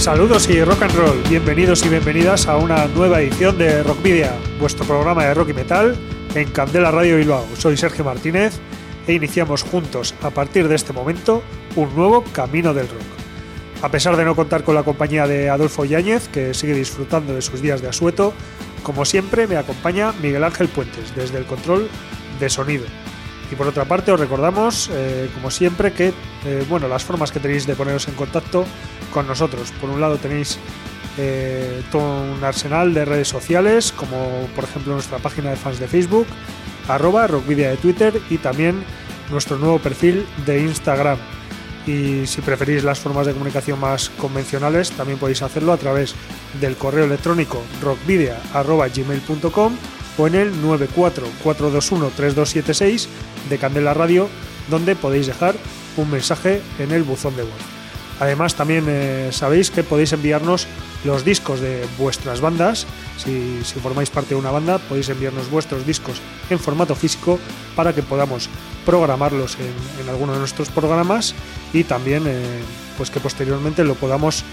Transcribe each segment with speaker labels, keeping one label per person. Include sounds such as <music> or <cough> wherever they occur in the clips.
Speaker 1: Saludos y rock and roll, bienvenidos y bienvenidas a una nueva edición de Rockvidia, vuestro programa de rock y metal en Candela Radio Bilbao. Soy Sergio Martínez e iniciamos juntos a partir de este momento un nuevo camino del rock. A pesar de no contar con la compañía de Adolfo Yáñez, que sigue disfrutando de sus días de asueto, como siempre me acompaña Miguel Ángel Puentes desde el control de sonido. Y por otra parte os recordamos, eh, como siempre, que eh, bueno, las formas que tenéis de poneros en contacto con nosotros. Por un lado tenéis eh, todo un arsenal de redes sociales, como por ejemplo nuestra página de fans de Facebook, arroba rockvidia de Twitter y también nuestro nuevo perfil de Instagram. Y si preferís las formas de comunicación más convencionales, también podéis hacerlo a través del correo electrónico rockvidia.gmail.com o en el 944213276 de Candela Radio, donde podéis dejar un mensaje en el buzón de voz. Además, también eh, sabéis que podéis enviarnos los discos de vuestras bandas. Si, formáis parte de una banda, podéis enviarnos vuestros discos en formato físico para que podamos programarlos en, alguno de nuestros programas y también eh, pues que posteriormente lo podamos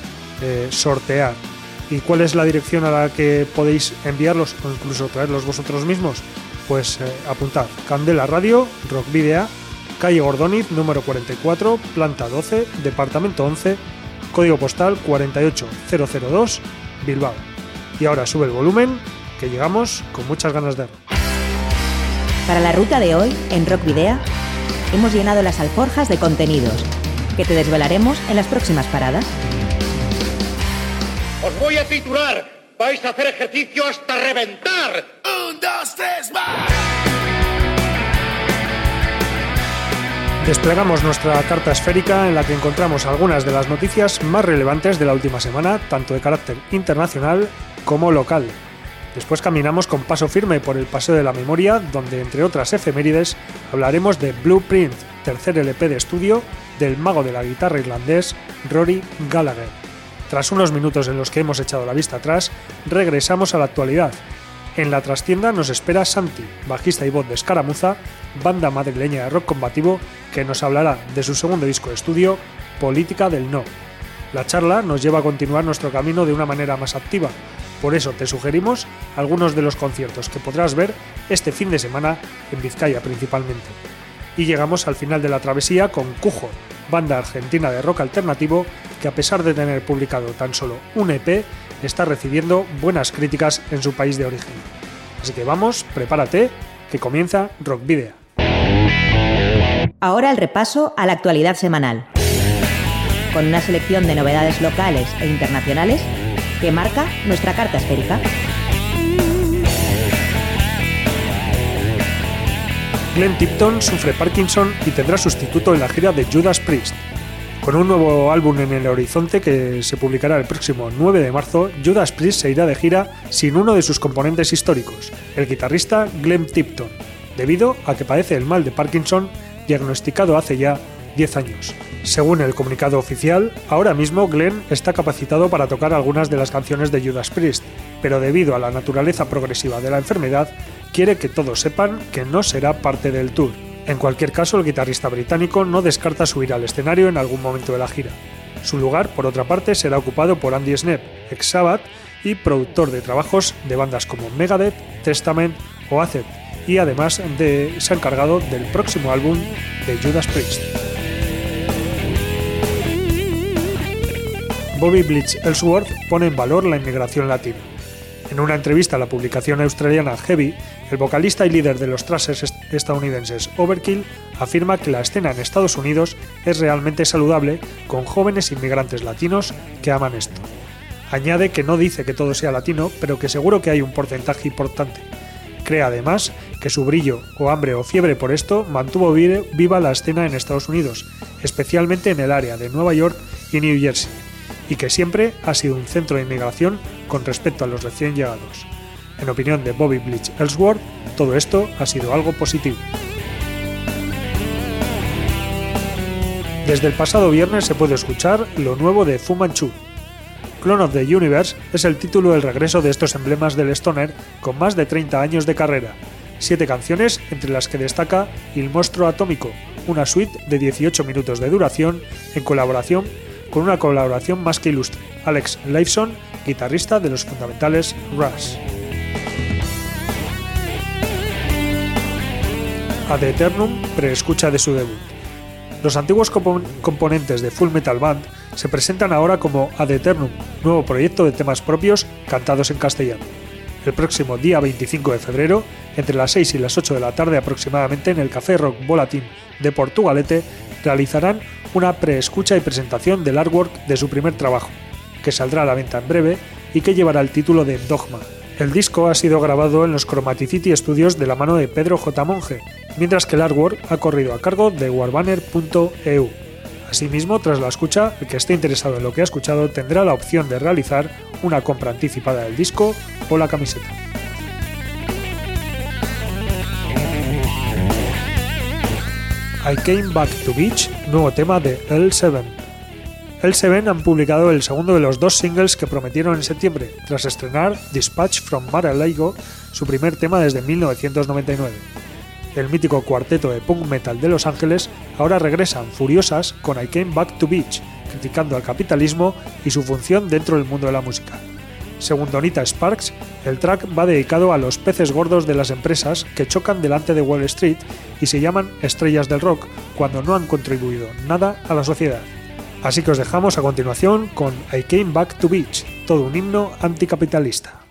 Speaker 1: eh, sortear. ¿Y cuál es la dirección a la que podéis enviarlos o incluso traerlos vosotros mismos? Pues apuntad Candela Radio, Rock Video, calle Gordoniz, número 44, planta 12, departamento 11, código postal 48002, Bilbao. Y ahora sube el volumen, que llegamos con muchas ganas de...
Speaker 2: Para la ruta de hoy, en Rock Video, hemos llenado las alforjas de contenidos, que te desvelaremos en las próximas paradas.
Speaker 3: Os voy a titular, vais a hacer ejercicio hasta reventar. Un, dos, tres, más.
Speaker 1: Desplegamos nuestra carta esférica en la que encontramos algunas de las noticias más relevantes de la última semana, tanto de carácter internacional como local. Después caminamos con paso firme por el Paseo de la Memoria, donde entre otras efemérides hablaremos de Blueprint, tercer LP de estudio del mago de la guitarra irlandés Rory Gallagher. Tras unos minutos en los que hemos echado la vista atrás, regresamos a la actualidad en la trastienda nos espera Santi, bajista y voz de Escaramuza, banda madrileña de rock combativo, que nos hablará de su segundo disco de estudio, Política del No. La charla nos lleva a continuar nuestro camino de una manera más activa, por eso te sugerimos algunos de los conciertos que podrás ver este fin de semana en Vizcaya principalmente. Y llegamos al final de la travesía con Cujo, banda argentina de rock alternativo que a pesar de tener publicado tan solo un EP, está recibiendo buenas críticas en su país de origen. Así que vamos, prepárate, que comienza Rock Video.
Speaker 2: Ahora el repaso a la actualidad semanal, con una selección de novedades locales e internacionales que marca nuestra carta esférica.
Speaker 1: Glenn Tipton sufre Parkinson y tendrá sustituto en la gira de Judas Priest. Con un nuevo álbum en el horizonte que se publicará el próximo 9 de marzo, Judas Priest se irá de gira sin uno de sus componentes históricos, el guitarrista Glenn Tipton, debido a que padece el mal de Parkinson diagnosticado hace ya 10 años. Según el comunicado oficial, ahora mismo Glenn está capacitado para tocar algunas de las canciones de Judas Priest, pero debido a la naturaleza progresiva de la enfermedad, quiere que todos sepan que no será parte del tour. En cualquier caso, el guitarrista británico no descarta subir al escenario en algún momento de la gira. Su lugar, por otra parte, será ocupado por Andy Snap, ex Sabbath y productor de trabajos de bandas como Megadeth, Testament o Acid, y además de, se ha encargado del próximo álbum de Judas Priest. Bobby Blitz Ellsworth pone en valor la inmigración latina. En una entrevista a la publicación australiana Heavy, el vocalista y líder de los trasers estadounidenses Overkill afirma que la escena en Estados Unidos es realmente saludable con jóvenes inmigrantes latinos que aman esto. Añade que no dice que todo sea latino, pero que seguro que hay un porcentaje importante. Cree además que su brillo o hambre o fiebre por esto mantuvo viva la escena en Estados Unidos, especialmente en el área de Nueva York y New Jersey, y que siempre ha sido un centro de inmigración con respecto a los recién llegados. En opinión de Bobby Bleach Ellsworth, todo esto ha sido algo positivo. Desde el pasado viernes se puede escuchar lo nuevo de Fu Manchu. Clone of the Universe es el título del regreso de estos emblemas del Stoner con más de 30 años de carrera. Siete canciones, entre las que destaca El Monstruo Atómico, una suite de 18 minutos de duración en colaboración con una colaboración más que ilustre, Alex Lifeson, guitarrista de los fundamentales Rush. Ad Eternum preescucha de su debut. Los antiguos componentes de Full Metal Band se presentan ahora como Ad Eternum, nuevo proyecto de temas propios cantados en castellano. El próximo día 25 de febrero, entre las 6 y las 8 de la tarde aproximadamente en el Café Rock Volatín de Portugalete, realizarán una preescucha y presentación del artwork de su primer trabajo, que saldrá a la venta en breve y que llevará el título de Dogma. El disco ha sido grabado en los Chromaticity Studios de la mano de Pedro J. Monge, mientras que el artwork ha corrido a cargo de warbanner.eu. Asimismo, tras la escucha, el que esté interesado en lo que ha escuchado tendrá la opción de realizar una compra anticipada del disco o la camiseta. I Came Back to Beach, nuevo tema de L7. L7 han publicado el segundo de los dos singles que prometieron en septiembre, tras estrenar Dispatch from Mar-a-Lago, su primer tema desde 1999 el mítico cuarteto de punk metal de Los Ángeles, ahora regresan furiosas con I Came Back to Beach, criticando al capitalismo y su función dentro del mundo de la música. Según Donita Sparks, el track va dedicado a los peces gordos de las empresas que chocan delante de Wall Street y se llaman estrellas del rock cuando no han contribuido nada a la sociedad. Así que os dejamos a continuación con I Came Back to Beach, todo un himno anticapitalista.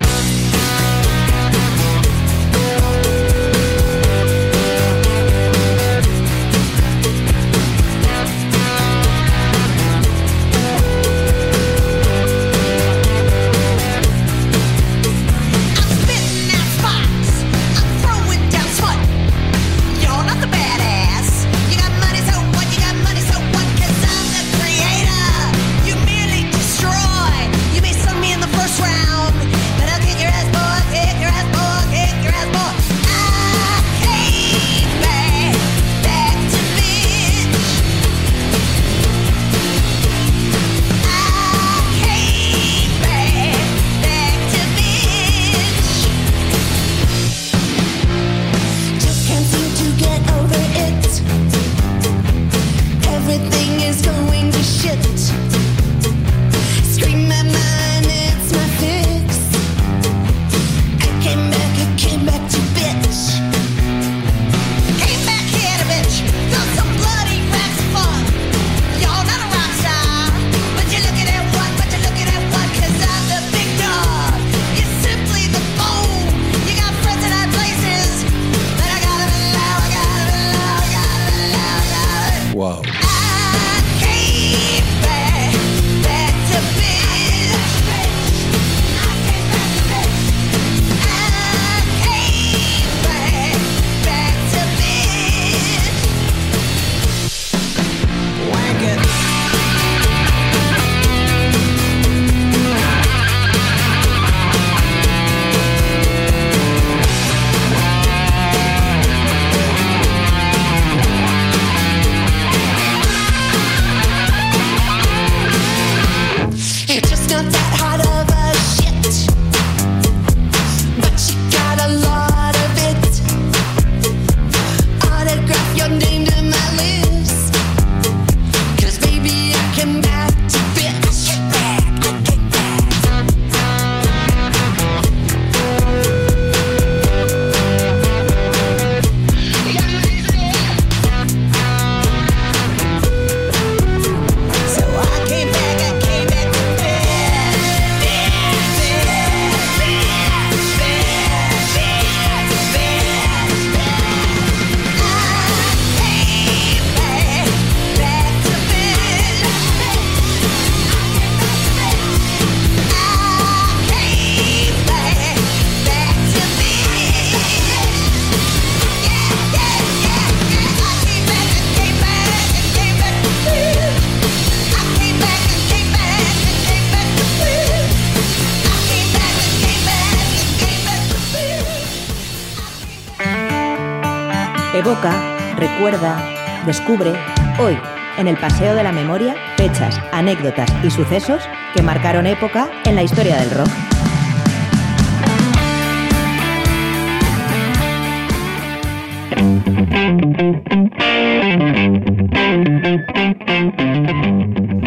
Speaker 2: Descubre, hoy, en el Paseo de la Memoria, fechas, anécdotas y sucesos que marcaron época en la historia del rock.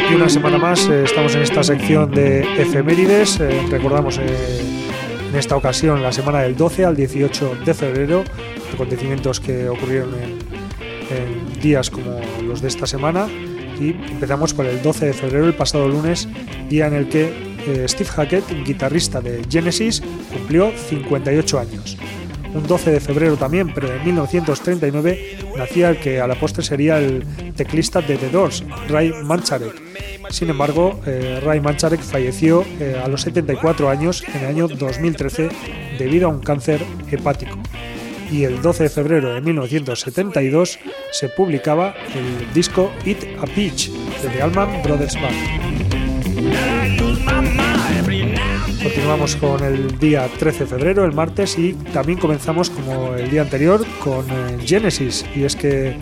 Speaker 1: Y una semana más eh, estamos en esta sección de efemérides. Eh, recordamos eh, en esta ocasión la semana del 12 al 18 de febrero, acontecimientos que ocurrieron en, los de esta semana. Y empezamos por el 12 de febrero, el pasado lunes, día en el que Steve Hackett, guitarrista de Genesis, cumplió 58 años un 12 de febrero también, pero de 1939, nacía el que a la postre sería el teclista de The Doors, Ray Manzarek. Sin embargo, eh, Ray Manzarek falleció eh, a los 74 años en el año 2013 debido a un cáncer hepático. Y el 12 de febrero de 1972 se publicaba el disco Eat a Peach de The Allman Brothers Band. Continuamos con el día 13 de febrero, el martes, y también comenzamos como el día anterior con eh, Genesis. Y es que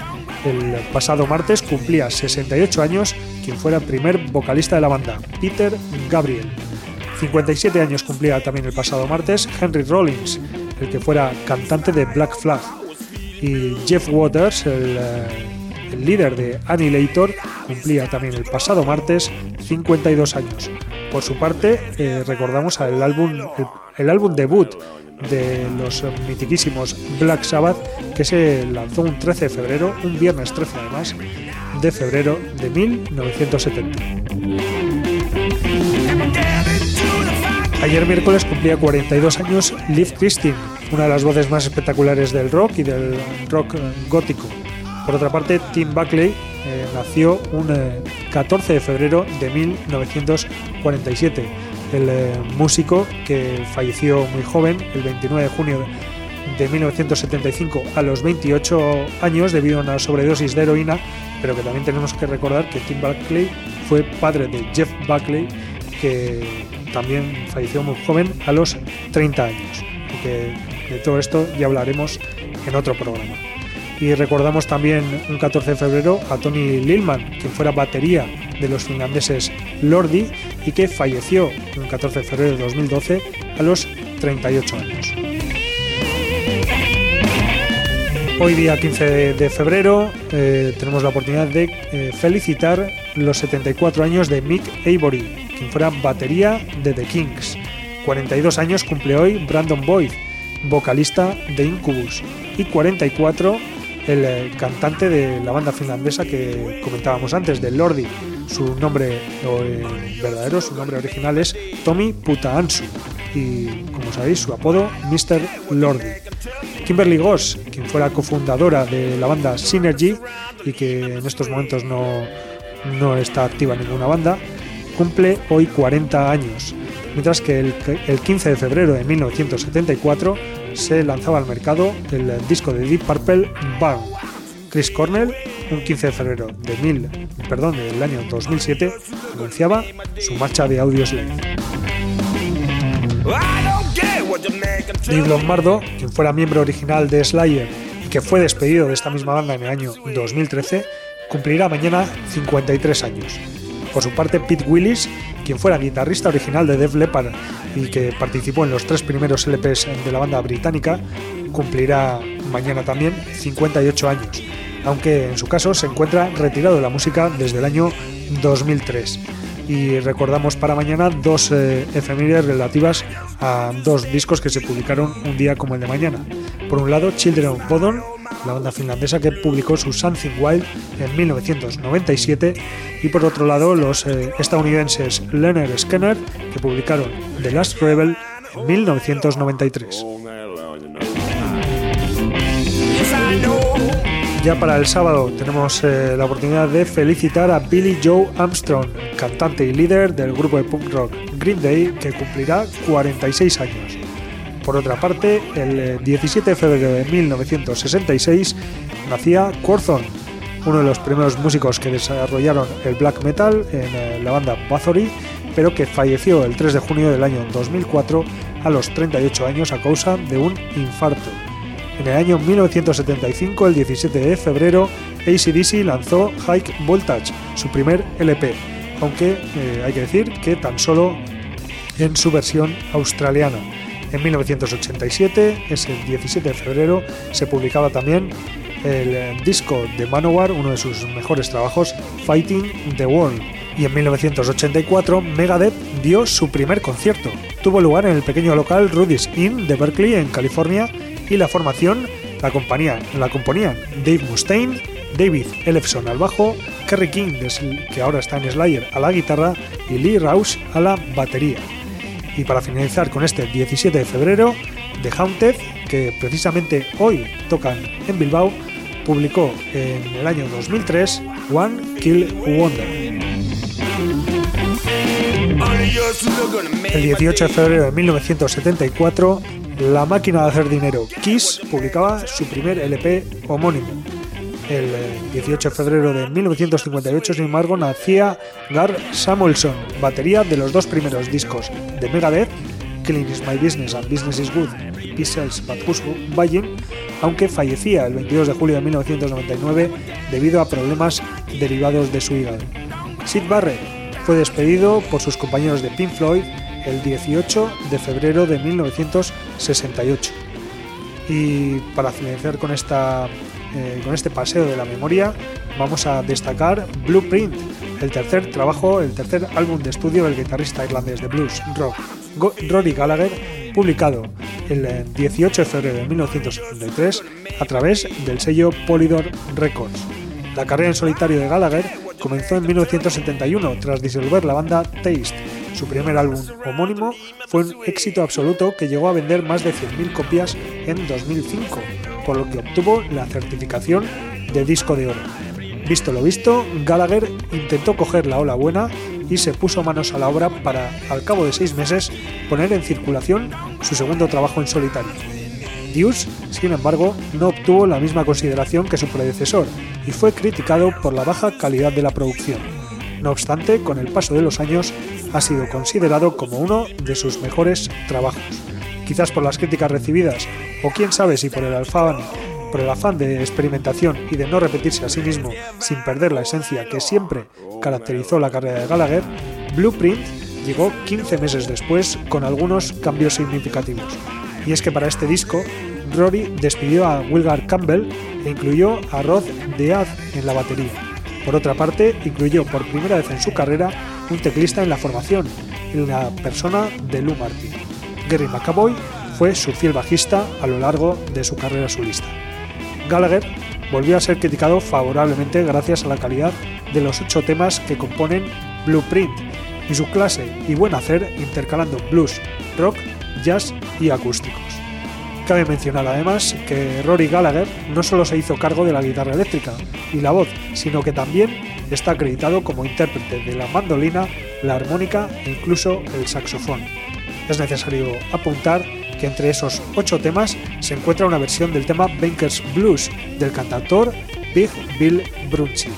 Speaker 1: el pasado martes cumplía 68 años quien fuera el primer vocalista de la banda, Peter Gabriel. 57 años cumplía también el pasado martes Henry Rollins, el que fuera cantante de Black Flag. Y Jeff Waters, el, eh, líder de Annihilator, cumplía también el pasado martes 52 años. Por su parte, eh, recordamos el álbum, el, álbum debut de los mitiquísimos Black Sabbath que se lanzó un 13 de febrero, un viernes 13 además, de febrero de 1970. Ayer miércoles cumplía 42 años Liv Christine, una de las voces más espectaculares del rock y del rock gótico. Por otra parte, Tim Buckley eh, nació un 14 eh, de febrero de 1947. El eh, músico que falleció muy joven, el 29 de junio de 1975 a los 28 años debido a una sobredosis de heroína, pero que también tenemos que recordar que Tim Buckley fue padre de Jeff Buckley, que también falleció muy joven a los 30 años. de todo esto ya hablaremos en otro programa. Y recordamos también un 14 de febrero a Tony Lilman, quien fuera batería de los finlandeses Lordi y que falleció un 14 de febrero de 2012 a los 38 años. Hoy día 15 de febrero eh, tenemos la oportunidad de eh, felicitar los 74 años de Mick Avery, quien fuera batería de The Kings. 42 años cumple hoy Brandon Boyd, vocalista de Incubus, y 44 el eh, cantante de la banda finlandesa que comentábamos antes, de Lordi. Su nombre eh, verdadero, su nombre original es Tommy Putaansu y, como sabéis, su apodo Mr. Lordi. Kimberly Goss, quien fuera cofundadora de la banda Synergy y que en estos momentos no, no está activa en ninguna banda, cumple hoy 40 años, mientras que el, el 15 de febrero de 1974 se lanzaba al mercado el disco de Deep Purple Bang. Chris Cornell, un 15 de febrero de perdón, del año 2007, anunciaba su marcha de audio slave. Dave Lombardo, quien fuera miembro original de Slayer y que fue despedido de esta misma banda en el año 2013, cumplirá mañana 53 años. Por su parte, Pete Willis, quien fuera guitarrista original de Def Leppard y que participó en los tres primeros LPs de la banda británica, cumplirá mañana también 58 años, aunque en su caso se encuentra retirado de la música desde el año 2003. Y recordamos para mañana dos eh, relativas a dos discos que se publicaron un día como el de mañana. Por un lado, Children of Bodom, la banda finlandesa que publicó su Something Wild en 1997, y por otro lado, los eh, estadounidenses Leonard Skinner, que publicaron The Last Rebel en 1993. Ya para el sábado tenemos eh, la oportunidad de felicitar a Billy Joe Armstrong, cantante y líder del grupo de punk rock Green Day, que cumplirá 46 años. Por otra parte, el 17 eh, de febrero de 1966 nacía Quorthon, uno de los primeros músicos que desarrollaron el black metal en eh, la banda Bathory, pero que falleció el 3 de junio del año 2004 a los 38 años a causa de un infarto. En el año 1975, el 17 de febrero, ACDC lanzó High Voltage, su primer LP, aunque eh, hay que decir que tan solo en su versión australiana. En 1987, es el 17 de febrero, se publicaba también el eh, disco de Manowar, uno de sus mejores trabajos, Fighting the World. Y en 1984, Megadeth dio su primer concierto. Tuvo lugar en el pequeño local Rudy's Inn de Berkeley, en California, y la formación la, compañía, la componían Dave Mustaine, David Ellefson al bajo, Kerry King, que ahora está en Slayer, a la guitarra, y Lee Rouse a la batería. Y para finalizar con este 17 de febrero, The Haunted, que precisamente hoy tocan en Bilbao, publicó en el año 2003 One Kill Wonder. El 18 de febrero de 1974, la máquina de hacer dinero Kiss publicaba su primer LP homónimo. El 18 de febrero de 1958, sin embargo, nacía Gar Samuelson, batería de los dos primeros discos de Megadeth, Killing is My Business and Business is Good, Sells But Buying, aunque fallecía el 22 de julio de 1999 debido a problemas derivados de su hígado. Sid Barrett fue despedido por sus compañeros de Pink Floyd el 18 de febrero de 1968. Y para finalizar con, esta, eh, con este paseo de la memoria, vamos a destacar Blueprint, el tercer trabajo, el tercer álbum de estudio del guitarrista irlandés de blues rock Rory Gallagher, publicado el 18 de febrero de 1973 a través del sello Polydor Records. La carrera en solitario de Gallagher comenzó en 1971 tras disolver la banda Taste. Su primer álbum homónimo fue un éxito absoluto que llegó a vender más de 100.000 copias en 2005, por lo que obtuvo la certificación de disco de oro. Visto lo visto, Gallagher intentó coger la ola buena y se puso manos a la obra para, al cabo de seis meses, poner en circulación su segundo trabajo en solitario. Deuce, sin embargo, no obtuvo la misma consideración que su predecesor y fue criticado por la baja calidad de la producción. No obstante, con el paso de los años, ha sido considerado como uno de sus mejores trabajos. Quizás por las críticas recibidas, o quién sabe si por el afán, por el afán de experimentación y de no repetirse a sí mismo sin perder la esencia que siempre caracterizó la carrera de Gallagher, Blueprint llegó 15 meses después con algunos cambios significativos. Y es que para este disco, Rory despidió a Wilgar Campbell e incluyó a Rod Dead en la batería. Por otra parte, incluyó por primera vez en su carrera un teclista en la formación, en la persona de Lou Martin. Gary McAvoy fue su fiel bajista a lo largo de su carrera solista. Gallagher volvió a ser criticado favorablemente gracias a la calidad de los ocho temas que componen Blueprint y su clase y buen hacer intercalando blues, rock, jazz y acústicos. Cabe mencionar además que Rory Gallagher no solo se hizo cargo de la guitarra eléctrica y la voz, sino que también está acreditado como intérprete de la mandolina, la armónica e incluso el saxofón. Es necesario apuntar que entre esos ocho temas se encuentra una versión del tema Bankers Blues del cantautor Big Bill Brunchy.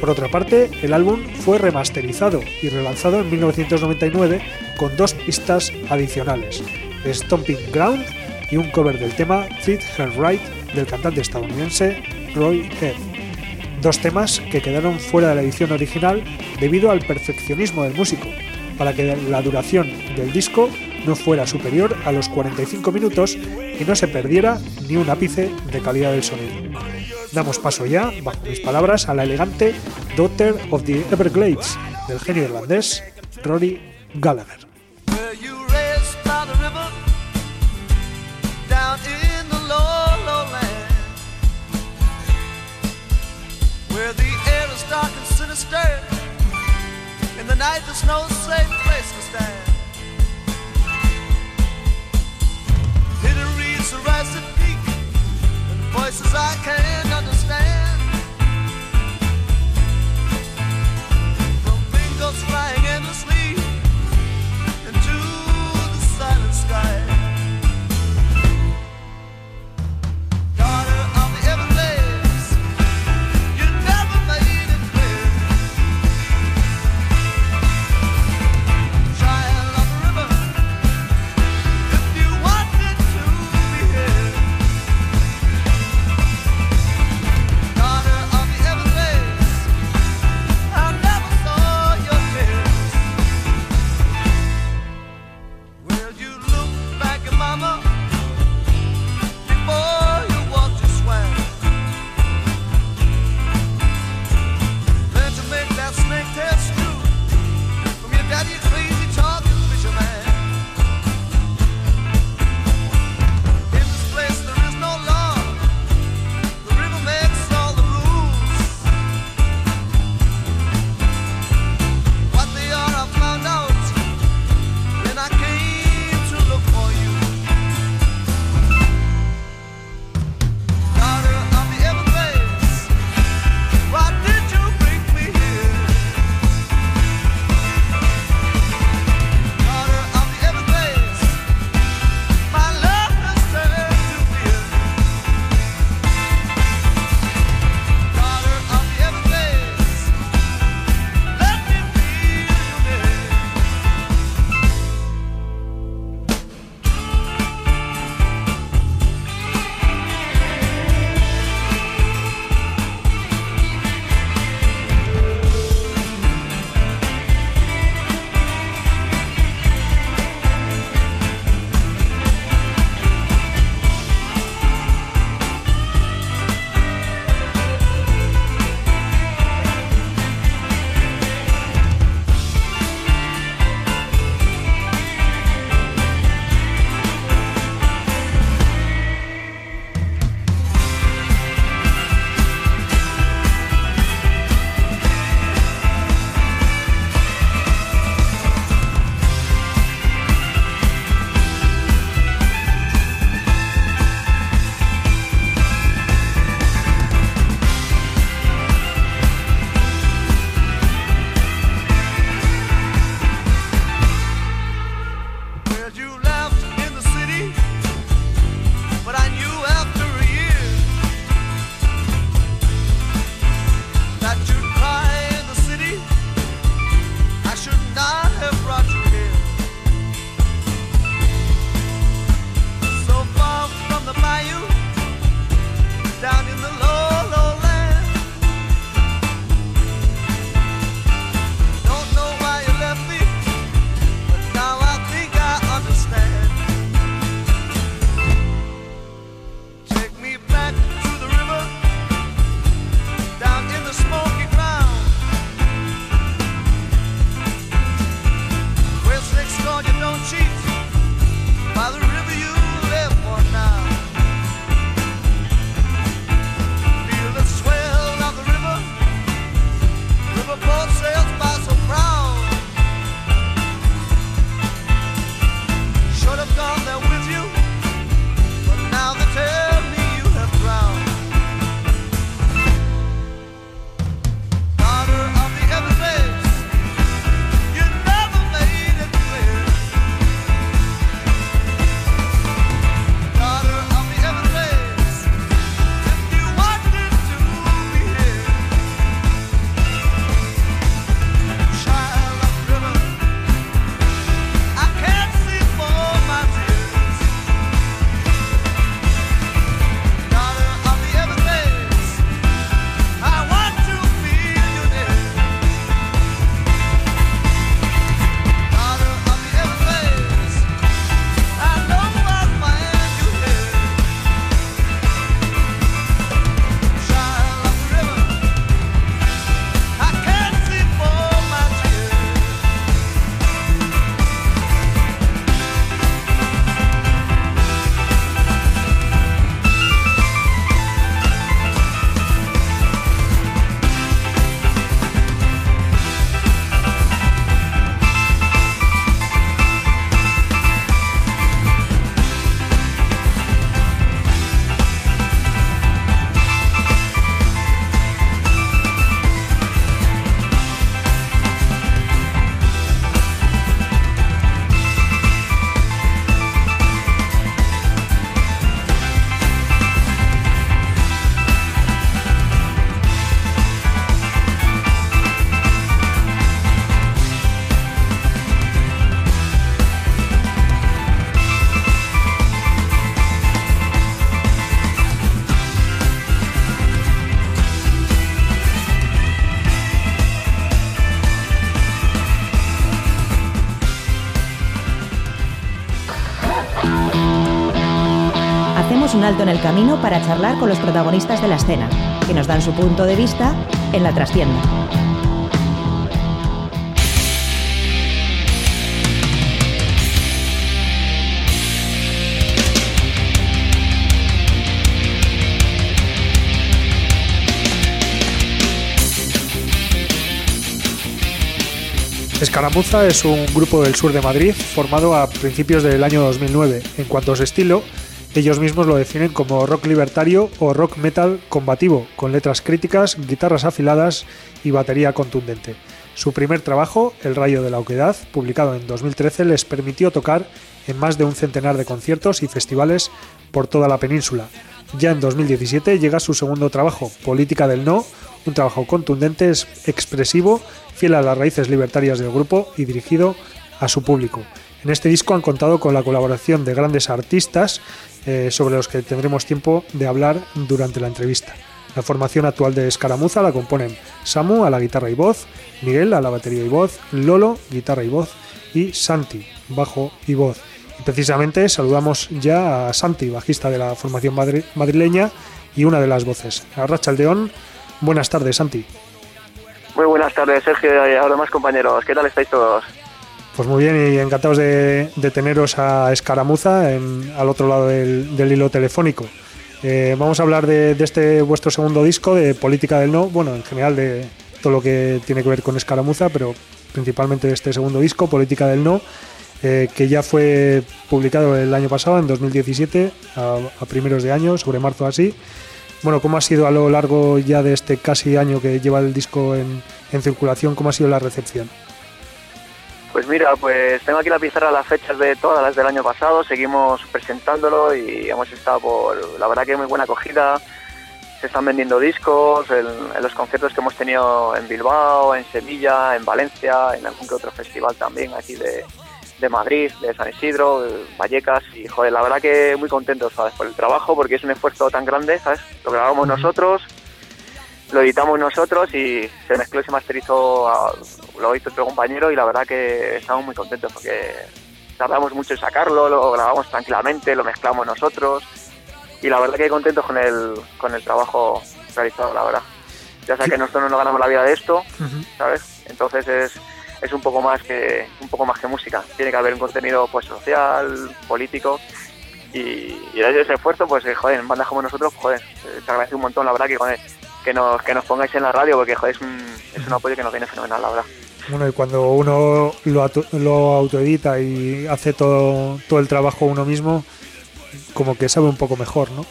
Speaker 1: Por otra parte, el álbum fue remasterizado y relanzado en 1999 con dos pistas adicionales, Stomping Ground y un cover del tema Fit Her Right del cantante estadounidense Roy Head. Dos temas que quedaron fuera de la edición original debido al perfeccionismo del músico, para que la duración del disco no fuera superior a los 45 minutos y no se perdiera ni un ápice de calidad del sonido. Damos paso ya, bajo mis palabras, a la elegante Daughter of the Everglades del genio irlandés Rory Gallagher.
Speaker 4: night there's no safe place to stand. Hidden reeds, the rising peak,
Speaker 2: and voices I can't. Alto en el camino para charlar con los protagonistas de la escena, que nos dan su punto de vista en la trastienda.
Speaker 1: Escaramuza es un grupo del sur de Madrid formado a principios del año 2009. En cuanto a su estilo, ellos mismos lo definen como rock libertario o rock metal combativo, con letras críticas, guitarras afiladas y batería contundente. Su primer trabajo, El Rayo de la Oquedad, publicado en 2013, les permitió tocar en más de un centenar de conciertos y festivales por toda la península. Ya en 2017 llega su segundo trabajo, Política del No, un trabajo contundente, expresivo, fiel a las raíces libertarias del grupo y dirigido a su público. En este disco han contado con la colaboración de grandes artistas eh, sobre los que tendremos tiempo de hablar durante la entrevista. La formación actual de Escaramuza la componen Samu a la guitarra y voz, Miguel a la batería y voz, Lolo, guitarra y voz y Santi, bajo y voz. Y precisamente saludamos ya a Santi, bajista de la formación madrileña y una de las voces. A Rachaldeón, buenas tardes, Santi.
Speaker 5: Muy buenas tardes, Sergio y a los compañeros. ¿Qué tal estáis todos?
Speaker 1: Pues muy bien y encantados de, teneros a Escaramuza al otro lado del, hilo telefónico. Eh, vamos a hablar de, este vuestro segundo disco, de Política del No, bueno, en general de todo lo que tiene que ver con Escaramuza, pero principalmente de este segundo disco, Política del No, eh, que ya fue publicado el año pasado, en 2017, a, a primeros de año, sobre marzo así. Bueno, ¿cómo ha sido a lo largo ya de este casi año que lleva el disco en, circulación? ¿Cómo ha sido la recepción?
Speaker 5: Pues mira, pues tengo aquí la pizarra las fechas de todas las del año pasado, seguimos presentándolo y hemos estado por, la verdad que muy buena acogida, se están vendiendo discos, en, los conciertos que hemos tenido en Bilbao, en Sevilla, en Valencia, en algún que otro festival también aquí de, de Madrid, de San Isidro, Vallecas y joder, la verdad que muy contentos ¿sabes? por el trabajo porque es un esfuerzo tan grande, ¿sabes? Lo grabamos nosotros, lo editamos nosotros y se mezcló y se masterizó, lo hizo otro compañero y la verdad que estamos muy contentos porque tardamos mucho en sacarlo, lo grabamos tranquilamente, lo mezclamos nosotros y la verdad que contentos con el, con el trabajo realizado, la verdad. Ya sabes que nosotros no nos ganamos la vida de esto, ¿sabes? Entonces es es un poco más que un poco más que música. Tiene que haber un contenido pues social, político y, y ese esfuerzo, pues eh, joder, en bandas como nosotros, joder, eh, te agradece un montón, la verdad, que que nos, que nos pongáis en la radio porque joder, es un, es un apoyo que nos viene fenomenal, la verdad.
Speaker 1: Bueno, y cuando uno lo, lo autoedita y hace todo, todo el trabajo uno mismo, como que sabe un poco mejor, ¿no?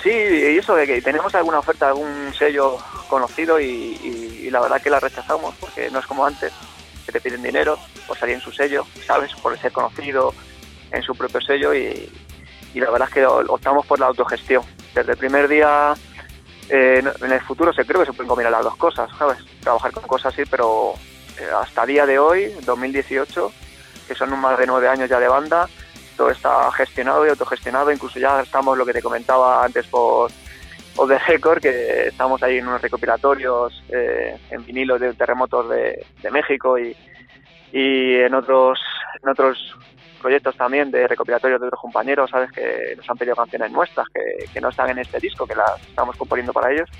Speaker 5: Sí, y eso de que tenemos alguna oferta, algún sello conocido y, la verdad que la rechazamos porque no es como antes, que te piden dinero por salir en su sello, ¿sabes? Por ser conocido en su propio sello y, la verdad es que optamos por la autogestión. Desde el primer día, eh, en el futuro se creo que se pueden combinar las dos cosas, ¿sabes? Trabajar con cosas así, pero eh, hasta día de hoy, 2018, que son más de nueve años ya de banda, todo está gestionado y autogestionado, incluso ya estamos, lo que te comentaba antes por o de Record, que estamos ahí en unos recopilatorios eh, en vinilo de terremotos de, México y, y en otros en otros proyectos también de recopilatorios de otros compañeros, sabes que nos han pedido canciones nuestras que, que no están en este disco, que las estamos componiendo para ellos.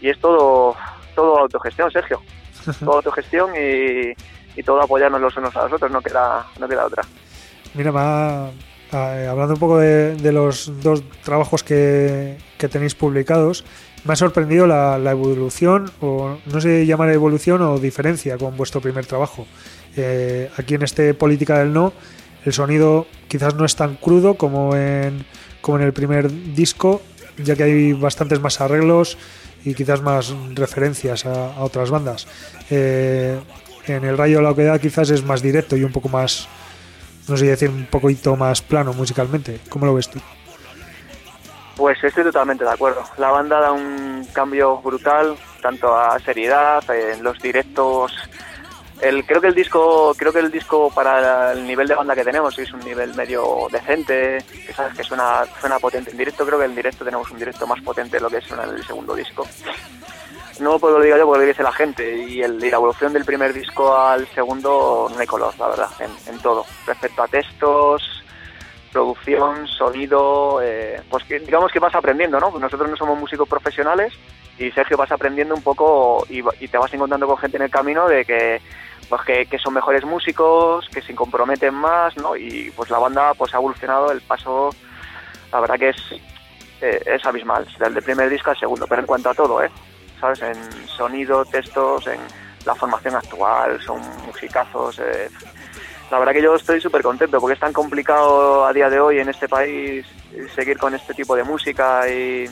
Speaker 5: Y es todo, todo autogestión, Sergio. <laughs> todo autogestión y, y todo apoyarnos los unos a los otros, no queda, no queda otra.
Speaker 1: Mira, va, eh, hablando un poco de, los dos trabajos que, tenéis publicados, me ha sorprendido la, evolución, o no sé llamar evolución o diferencia con vuestro primer trabajo. Eh, aquí en este Política del No, el sonido quizás no es tan crudo como en, como en el primer disco, ya que hay bastantes más arreglos y quizás más referencias a, otras bandas. Eh, en el Rayo de la Oquedad quizás es más directo y un poco más no sé decir, un poquito más plano musicalmente. ¿Cómo lo ves tú?
Speaker 5: Pues estoy totalmente de acuerdo. La banda da un cambio brutal, tanto a seriedad, en los directos. El, creo que el disco, creo que el disco para el nivel de banda que tenemos es un nivel medio decente, que sabes que suena, suena potente en directo. Creo que en directo tenemos un directo más potente de lo que suena en el segundo disco no puedo lo digo yo porque lo dice la gente y, el, la evolución del primer disco al segundo no hay color, la verdad, en, todo. Respecto a textos, producción, sonido, eh, pues que, digamos que vas aprendiendo, ¿no? Nosotros no somos músicos profesionales y Sergio vas aprendiendo un poco y, y te vas encontrando con gente en el camino de que pues que, son mejores músicos, que se comprometen más, ¿no? Y pues la banda pues ha evolucionado el paso, la verdad que es, eh, es abismal, del primer disco al segundo, pero en cuanto a todo, ¿eh? ¿Sabes? En sonido, textos, en la formación actual, son musicazos. Eh. La verdad que yo estoy súper contento porque es tan complicado a día de hoy en este país seguir con este tipo de música y,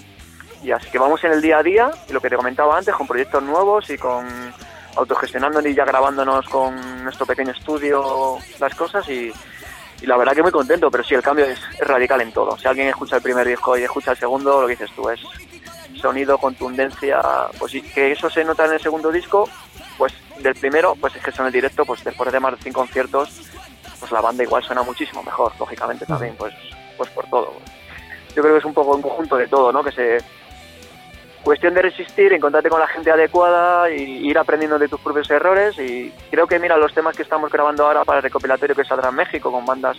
Speaker 5: y así que vamos en el día a día, y lo que te comentaba antes, con proyectos nuevos y con autogestionándonos y ya grabándonos con nuestro pequeño estudio las cosas y, y la verdad que muy contento, pero sí, el cambio es, es radical en todo. Si alguien escucha el primer disco y escucha el segundo, lo que dices tú es sonido, contundencia, pues que eso se nota en el segundo disco, pues del primero, pues es que son el directo, pues después de más de cinco conciertos, pues la banda igual suena muchísimo mejor, lógicamente también, pues, pues por todo. Yo creo que es un poco un conjunto de todo, ¿no? Que se cuestión de resistir, encontrarte con la gente adecuada y ir aprendiendo de tus propios errores y creo que mira los temas que estamos grabando ahora para el recopilatorio que saldrá en México con bandas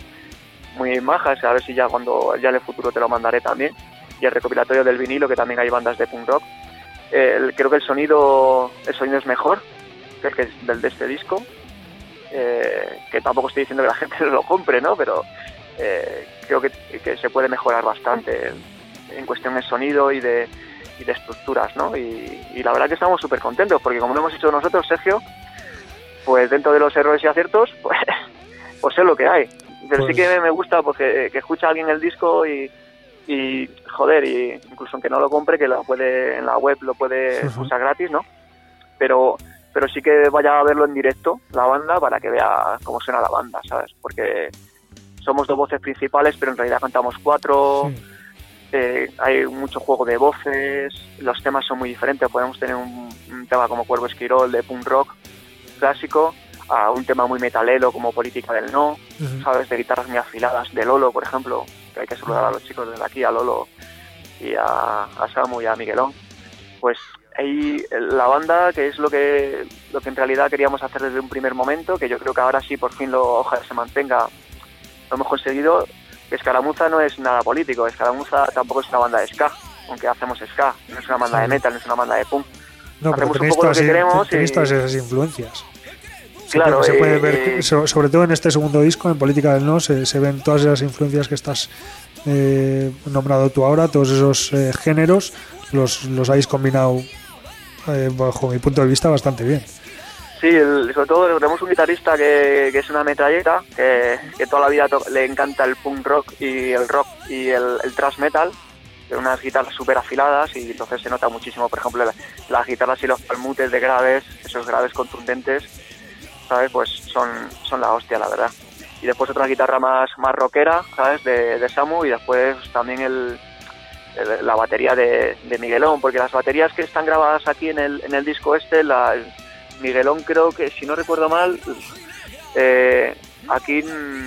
Speaker 5: muy majas, a ver si ya cuando ya en el futuro te lo mandaré también y el recopilatorio del vinilo que también hay bandas de punk rock. Creo que el sonido el sonido es mejor que el que es del de este disco. Eh, que tampoco estoy diciendo que la <laughs> gente lo compre, ¿no? Pero eh, creo que, que se puede mejorar bastante en cuestión de sonido y de, y de estructuras, ¿no? Y, y la verdad que estamos súper contentos porque como lo hemos hecho nosotros, Sergio, pues dentro de los errores y aciertos, <laughs> pues, pues es lo que hay. Pero sí
Speaker 1: Pues-
Speaker 5: que me gusta porque que escucha alguien el disco y, y joder, y incluso aunque no lo compre, que lo puede en la web lo puede escuchar gratis, ¿no? Pero pero sí que vaya a verlo en directo la banda para que vea cómo suena la banda, ¿sabes? Porque somos dos voces principales, pero en realidad cantamos cuatro.
Speaker 1: Sí.
Speaker 5: Eh, hay mucho juego de voces, los temas son muy diferentes. Podemos tener un, un tema como Cuervo Esquirol de punk rock clásico, a un tema muy metalero como Política del No. ¿sabes? De guitarras muy afiladas, de Lolo, por ejemplo, que hay que saludar a los chicos desde aquí, a Lolo y a, a Samu y a Miguelón. Pues ahí la banda, que es lo que, lo que en realidad queríamos hacer desde un primer momento, que yo creo que ahora sí por fin lo, ojalá se mantenga, lo hemos conseguido. Escaramuza no es nada político, Escaramuza tampoco es una banda de ska, aunque hacemos ska, no es una banda de metal, no es una banda de punk.
Speaker 1: No, pero
Speaker 5: hacemos un poco lo que queremos
Speaker 1: tenéis
Speaker 5: y-
Speaker 1: todas esas influencias.
Speaker 5: Claro,
Speaker 1: se puede
Speaker 5: eh,
Speaker 1: ver,
Speaker 5: eh,
Speaker 1: so- sobre todo en este segundo disco, en Política del No, se, se ven todas esas influencias que estás eh, nombrado tú ahora, todos esos eh, géneros, los, los habéis combinado, eh, bajo mi punto de vista, bastante bien.
Speaker 5: Sí, sobre todo tenemos un guitarrista que, es una metralleta, que, toda la vida le encanta el punk rock y el rock y el, el thrash metal, de unas guitarras súper afiladas y entonces se nota muchísimo, por ejemplo, la- las guitarras y los palmutes de graves, esos graves contundentes, ¿sabes? Pues son, son la hostia, la verdad. Y después otra guitarra más, más rockera, ¿sabes? De, de Samu y después también el- la batería de, de Miguelón, porque las baterías que están grabadas aquí en el, en el disco este, la, Miguelón creo que, si no recuerdo mal, eh, aquí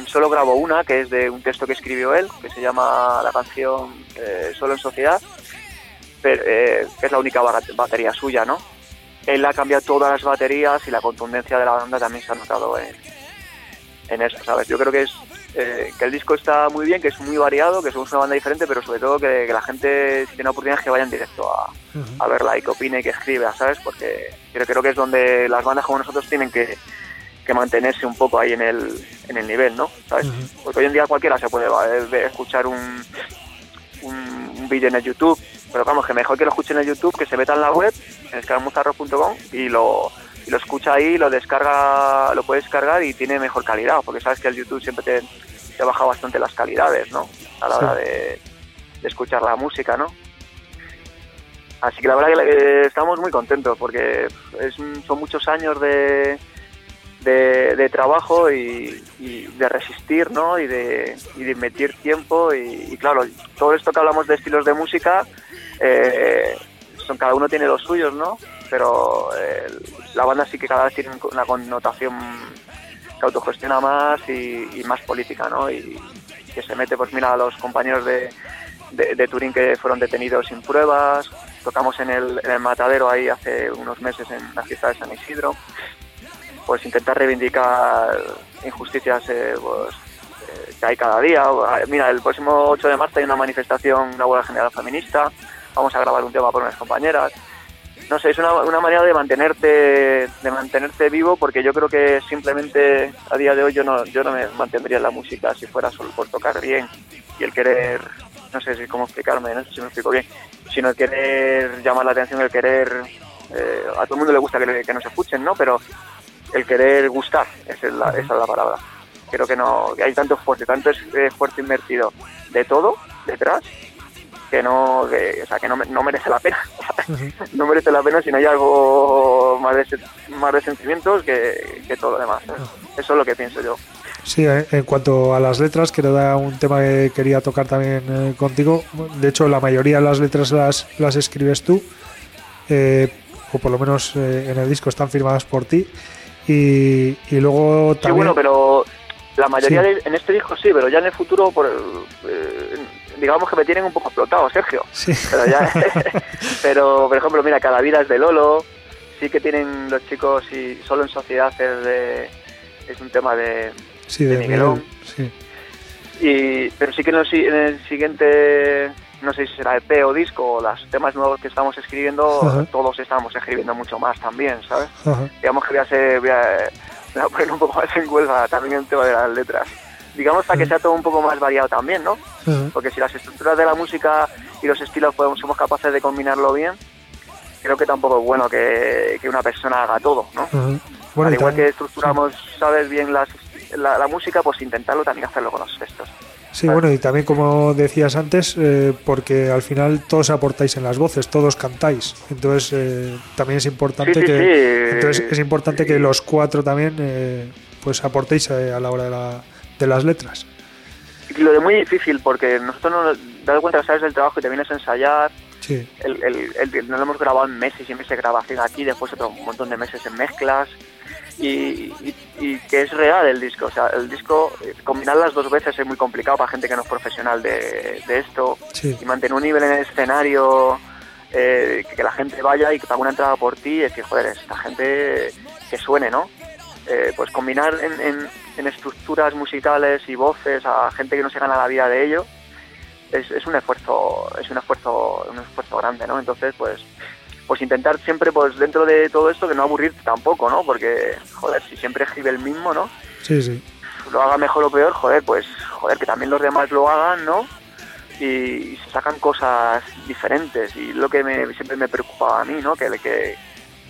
Speaker 5: solo grabó una, que es de un texto que escribió él, que se llama la canción eh, Solo en Sociedad, pero, eh, que es la única ba- batería suya, ¿no? Él ha cambiado todas las baterías y la contundencia de la banda también se ha notado en, en eso, ¿sabes? Yo creo que es eh, que el disco está muy bien, que es muy variado, que somos una banda diferente, pero sobre todo que, que la gente, si tiene oportunidad, que vaya en directo a, a verla y que opine y que escriba, ¿sabes? Porque creo, creo que es donde las bandas como nosotros tienen que, que mantenerse un poco ahí en el, en el nivel, ¿no? ¿Sabes? Porque hoy en día cualquiera se puede eh, escuchar un, un, un vídeo en el YouTube, pero vamos, que mejor que lo escuche en el YouTube, que se meta en la web, en escaramuzarro.com y lo, y lo escucha ahí, lo descarga, lo puede descargar y tiene mejor calidad, porque sabes que el YouTube siempre te, te baja bastante las calidades, ¿no? A la
Speaker 1: Sí.
Speaker 5: hora de, de escuchar la música, ¿no? Así que la verdad que eh, estamos muy contentos porque es son muchos años de, de, de trabajo y, y de resistir, ¿no? Y de, y de invertir tiempo y, y claro, todo esto que hablamos de estilos de música, eh, son cada uno tiene los suyos, ¿no? Pero eh, la banda sí que cada vez tiene una connotación que autogestiona más y, más política, ¿no? Y que se mete, pues mira, a los compañeros de, de, Turín que fueron detenidos sin pruebas, tocamos en el, en el matadero ahí hace unos meses en la fiesta de San Isidro, pues intentar reivindicar injusticias eh, pues, eh, que hay cada día. Mira, el próximo 8 de marzo hay una manifestación, una huelga general feminista. Vamos a grabar un tema por unas compañeras. No sé, es una, una manera de mantenerte de mantenerte vivo porque yo creo que simplemente a día de hoy yo no yo no me mantendría en la música si fuera solo por tocar bien y el querer no sé si cómo explicarme, no sé si me explico bien, sino el querer llamar la atención, el querer eh, a todo el mundo le gusta que, le- que nos escuchen, ¿no? Pero el querer gustar, esa es la, esa es la palabra. Creo que no hay tanto esfuerzo, tanto es- esfuerzo invertido de todo detrás que no, que, o sea, que no, no merece la pena. no merece la pena si no hay algo más de, más de sentimientos que, que todo lo demás. ¿sabes? Eso es lo que pienso yo.
Speaker 1: Sí, eh, en cuanto a las letras, que era un tema que quería tocar también eh, contigo. De hecho, la mayoría de las letras las, las escribes tú, eh, o por lo menos eh, en el disco están firmadas por ti. Y, y luego
Speaker 5: Sí,
Speaker 1: también.
Speaker 5: bueno, pero la mayoría
Speaker 1: Sí.
Speaker 5: de- en este disco sí, pero ya en el futuro, por, eh, digamos que me tienen un poco explotado, Sergio.
Speaker 1: Sí.
Speaker 5: Pero ya, <laughs> pero por ejemplo, mira, Cada vida es de Lolo, sí que tienen los chicos y solo en sociedad es de es un tema de,
Speaker 1: Sí, de
Speaker 5: de Miguelón.
Speaker 1: Miguel. Sí.
Speaker 5: y pero sí que en el, si- en el siguiente no sé si será EP o disco o los temas nuevos que estamos escribiendo
Speaker 1: Ajá.
Speaker 5: todos estamos escribiendo mucho más también sabes
Speaker 1: Ajá.
Speaker 5: digamos que voy a, ser, voy, a, voy a poner un poco más en huelga también el tema de las letras. Digamos para que sea todo un poco más variado también, ¿no?
Speaker 1: Ajá.
Speaker 5: Porque si las estructuras de la música y los estilos podemos, somos capaces de combinarlo bien, creo que tampoco es bueno que, que una persona haga todo, ¿no?
Speaker 1: Ajá. Bueno,
Speaker 5: Al igual que estructuramos, sabes bien las, la, la música, pues intentarlo también hacerlo con los textos.
Speaker 1: Sí, bueno, y también como decías antes, eh, porque al final todos aportáis en las voces, todos cantáis. Entonces eh, también es importante
Speaker 5: Sí, sí,
Speaker 1: que
Speaker 5: sí.
Speaker 1: entonces es importante que los cuatro también eh, pues aportéis eh, a la hora de, la- de las letras.
Speaker 5: Y lo de muy difícil, porque nosotros no nos das cuenta que sabes del trabajo y te vienes a ensayar,
Speaker 1: Sí,
Speaker 5: el, el, el- nos lo hemos grabado en meses y meses de grabación aquí, después otro montón de meses en mezclas y, y- y que es real el disco. O sea, el disco, eh, combinar las dos veces es muy complicado para gente que no es profesional de, de esto
Speaker 1: sí,
Speaker 5: y mantener un nivel en el escenario, eh, que, que la gente vaya y que pague una entrada por ti y decir, joder, esta gente que suene, ¿no? Eh, pues combinar en, en- en estructuras musicales y voces a gente que no se gana la vida de ello es, es un esfuerzo es un esfuerzo un esfuerzo grande no entonces pues pues intentar siempre pues dentro de todo esto que no aburrirte tampoco no porque joder si siempre escribe el mismo no
Speaker 1: sí, sí.
Speaker 5: lo haga mejor o peor joder pues joder que también los demás lo hagan no y, y se sacan cosas diferentes. Y lo que me, siempre me preocupaba a mí no que, que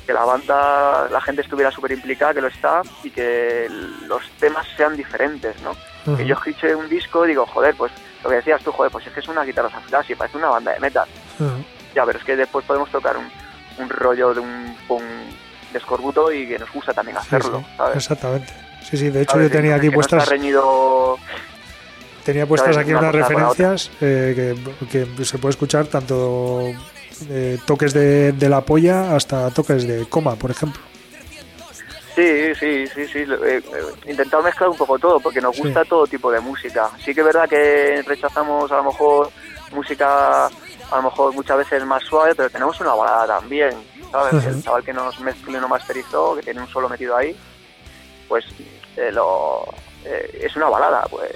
Speaker 5: que la banda la gente estuviera súper implicada que lo está y que los temas sean diferentes no que yo escuché un disco y digo, joder, pues lo que decías tú, joder, pues es que es una guitarra y parece una banda de metal. Ya, pero es que después podemos tocar un, un rollo de un punk de escorbuto y que nos gusta también hacerlo,
Speaker 1: sí,
Speaker 5: ¿sabes?
Speaker 1: Exactamente. Sí, sí, de hecho
Speaker 5: ¿Sabes?
Speaker 1: yo tenía aquí
Speaker 5: no
Speaker 1: puestas
Speaker 5: reñido
Speaker 1: tenía puestas
Speaker 5: ¿sabes?
Speaker 1: aquí
Speaker 5: Una
Speaker 1: unas referencias eh, que, que se puede escuchar tanto eh, toques de, de la polla hasta toques de coma, por ejemplo.
Speaker 5: Sí, sí, sí, sí. eh, eh, intentado mezclar un poco todo, porque nos
Speaker 1: Sí.
Speaker 5: gusta todo tipo de música. Sí que es verdad que rechazamos a lo mejor música, a lo mejor muchas veces más suave, pero tenemos una balada también, ¿sabes? El chaval que nos mezcló y nos masterizó, que tiene un solo metido ahí, pues eh, lo, eh, es una balada, pues,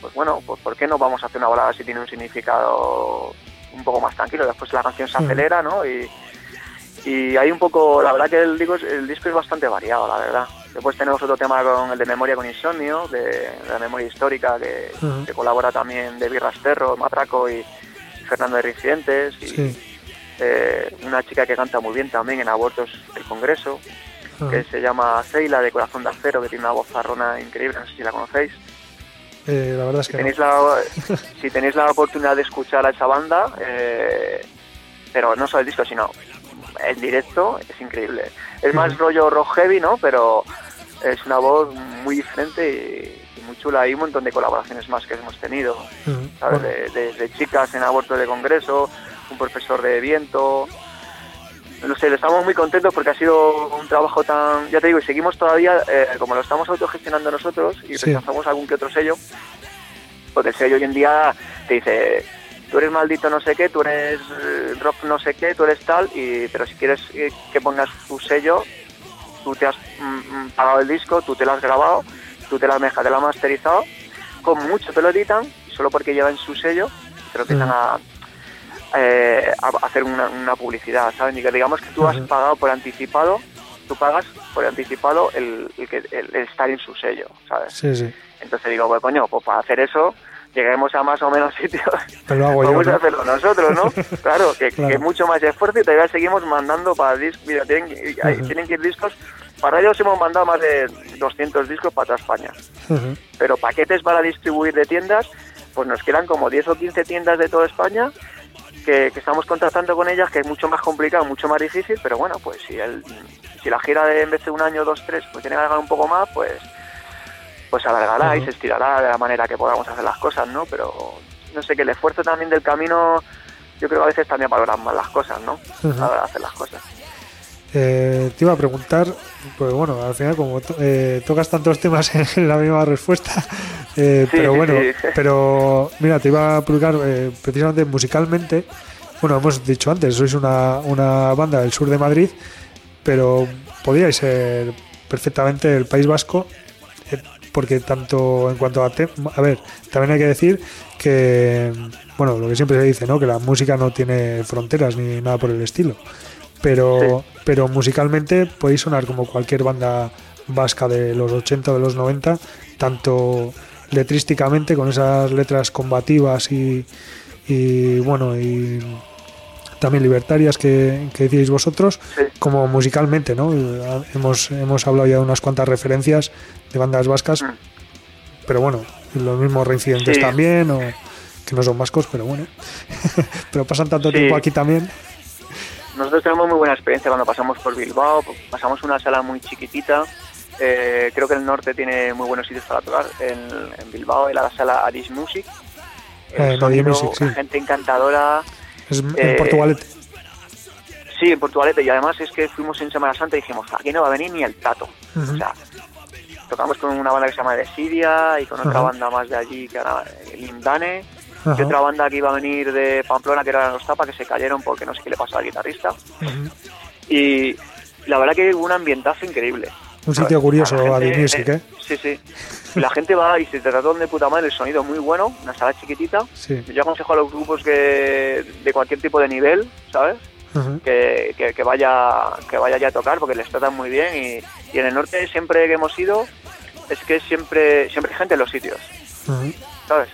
Speaker 5: pues bueno, pues ¿por qué no vamos a hacer una balada si tiene un significado un poco más tranquilo? Después la canción se
Speaker 1: Ujú.
Speaker 5: acelera, ¿no? Y, y hay un poco, la verdad que el disco, es- el disco es bastante variado, la verdad. Después tenemos otro tema con el de Memoria con Insomnio, de, de la memoria histórica, que, colabora también de Birrasterro, Matraco y Fernando de Ricientes. Y
Speaker 1: Sí.
Speaker 5: eh, una chica que canta muy bien también en Abortos del Congreso, que se llama Seila de Corazón de Acero, que tiene una voz zarrona increíble, no sé si la conocéis.
Speaker 1: Eh, la verdad es
Speaker 5: Si
Speaker 1: que
Speaker 5: tenéis,
Speaker 1: no.
Speaker 5: la, <laughs> si tenéis la oportunidad de escuchar a esa banda, eh, pero no solo el disco, sino el directo, es increíble. Es más rollo rock heavy, ¿no? Pero es una voz muy diferente y, muy chula. Hay un montón de colaboraciones más que hemos tenido. ¿sabes?
Speaker 1: Bueno,
Speaker 5: De, de- de chicas en aborto de congreso, un profesor de viento. No sé, estamos muy contentos porque ha sido un trabajo tan... Ya te digo, y seguimos todavía, eh, como lo estamos autogestionando nosotros y
Speaker 1: Sí.
Speaker 5: rechazamos algún que otro sello, porque el sello hoy en día te dice, tú eres maldito no sé qué, tú eres eh, rock no sé qué, tú eres tal, y pero si quieres eh, que pongas tu sello, tú te has mm, mm, pagado el disco, tú te lo has grabado, tú te lo has te lo has masterizado, con mucho te lo editan, solo porque llevan su sello, te lo empiezan
Speaker 1: Ujú.
Speaker 5: a, eh, a hacer una, una publicidad, ¿sabes? Diga- Digamos que tú has pagado por anticipado, tú pagas por anticipado el, el, que- el- estar en su sello, ¿sabes?
Speaker 1: Sí, sí.
Speaker 5: Entonces digo, pues coño, pues para hacer eso, lleguemos a más o menos <laughs> sitios,
Speaker 1: Te lo hago <laughs> yo,
Speaker 5: vamos
Speaker 1: ¿no?
Speaker 5: a hacerlo nosotros, ¿no? <laughs> claro, que,
Speaker 1: Claro.
Speaker 5: que mucho más esfuerzo y todavía seguimos mandando para discos, mira, tienen, que- hay-
Speaker 1: Ujú.
Speaker 5: tienen que ir discos, para ellos hemos mandado más de 200 discos para toda España, pero paquetes para distribuir de tiendas, pues nos quedan como 10 o 15 tiendas de toda España que, que estamos contactando con ellas, que es mucho más complicado, mucho más difícil, pero bueno, pues si el, si la gira de en vez de un año, dos, tres, pues tiene que alargar un poco más, pues pues se alargará y
Speaker 1: Ujú.
Speaker 5: se estirará de la manera que podamos hacer las cosas, ¿no? Pero no sé, que el esfuerzo también del camino, yo creo que a veces también valoran más las cosas, ¿no? A la hora de hacer las cosas.
Speaker 1: Eh, te iba a preguntar, pues bueno, al final como to- eh, tocas tantos temas <laughs> en la misma respuesta, <laughs> eh,
Speaker 5: Sí,
Speaker 1: pero bueno,
Speaker 5: sí. <laughs>
Speaker 1: pero mira, te iba a publicar eh, precisamente musicalmente, bueno, hemos dicho antes, sois una, una banda del sur de Madrid, pero podríais ser perfectamente el País Vasco, eh, porque tanto en cuanto a... te- a ver, también hay que decir que, bueno, lo que siempre se dice, ¿no? Que la música no tiene fronteras ni nada por el estilo pero, pero musicalmente podéis sonar como cualquier banda vasca de los 80 o de los 90, tanto letrísticamente con esas letras combativas y, y, bueno y también libertarias que, que decíais vosotros,
Speaker 5: Sí.
Speaker 1: como musicalmente, ¿no? Hemos, hemos hablado ya de unas cuantas referencias de bandas vascas,
Speaker 5: Mm.
Speaker 1: pero bueno, los mismos reincidentes
Speaker 5: Sí.
Speaker 1: también, o que no son vascos, pero bueno, <laughs> pero pasan tanto
Speaker 5: Sí.
Speaker 1: tiempo aquí también.
Speaker 5: Nosotros tenemos muy buena experiencia cuando pasamos por Bilbao, pasamos una sala muy chiquitita. eh, creo que el norte tiene muy buenos sitios para tocar. En, en Bilbao, en la sala Addis Music.
Speaker 1: Eh,
Speaker 5: sonido,
Speaker 1: Music, sí.
Speaker 5: gente encantadora.
Speaker 1: Es en
Speaker 5: Eh,
Speaker 1: Portugalete.
Speaker 5: Sí, en Portugalete. Y además es que fuimos en Semana Santa y dijimos, aquí no va a venir ni el tato. O sea, tocamos con una banda que se llama De Siria y con otra banda más de allí que era eh, Lindane.
Speaker 1: Ajá.
Speaker 5: Y otra banda que iba a venir de Pamplona que era Los Tapa, que se cayeron porque no sé qué le pasó al guitarrista.
Speaker 1: Ujú.
Speaker 5: Y la verdad que hubo un ambientazo increíble.
Speaker 1: Un sitio curioso, Adi
Speaker 5: gente-
Speaker 1: Music, ¿eh?
Speaker 5: Sí, sí. Y la gente va y se trataron de puta madre, el sonido muy bueno, una sala chiquitita.
Speaker 1: Sí.
Speaker 5: Yo aconsejo a los grupos que de cualquier tipo de nivel, ¿sabes?
Speaker 1: Ujú.
Speaker 5: Que, que, que vaya que vaya ya a tocar porque les tratan muy bien y, y en el norte siempre que hemos ido es que siempre siempre hay gente en los sitios,
Speaker 1: Ujú.
Speaker 5: ¿sabes?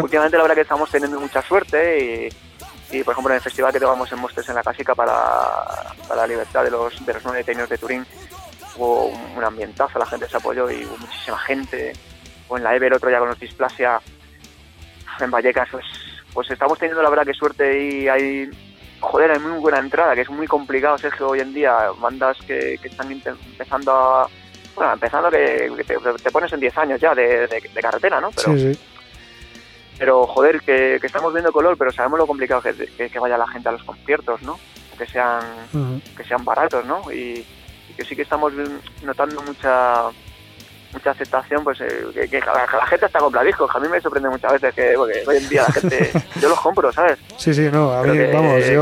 Speaker 1: ¿Cu-
Speaker 5: Últimamente la verdad que estamos teniendo mucha suerte y, y, por ejemplo en el festival que tocamos en Mostres en la Casica para, para la libertad de los de los nueve tenidos de Turín hubo un, un ambientazo, la gente se apoyó y hubo muchísima gente. O en la EVE el otro día con los Displasia en Vallecas, pues, pues estamos teniendo la verdad que suerte y hay joder, hay muy buena entrada, que es muy complicado, Sergio, hoy en día, bandas que, que están empezando a bueno, empezando que, que te, te pones en 10 años ya de, de- de carretera, ¿no? Pero,
Speaker 1: Sí, sí.
Speaker 5: Pero joder, que, que estamos viendo color, pero sabemos lo complicado que, que, que vaya la gente a los conciertos, ¿no? Que sean, que sean baratos, ¿no? Y, y que sí que estamos notando mucha mucha aceptación, pues eh, que, que la, que la gente está compra discos, que a mí me sorprende muchas veces que porque hoy en día la gente, <laughs> yo los compro, ¿sabes?
Speaker 1: Sí, sí, no, a mí,
Speaker 5: que,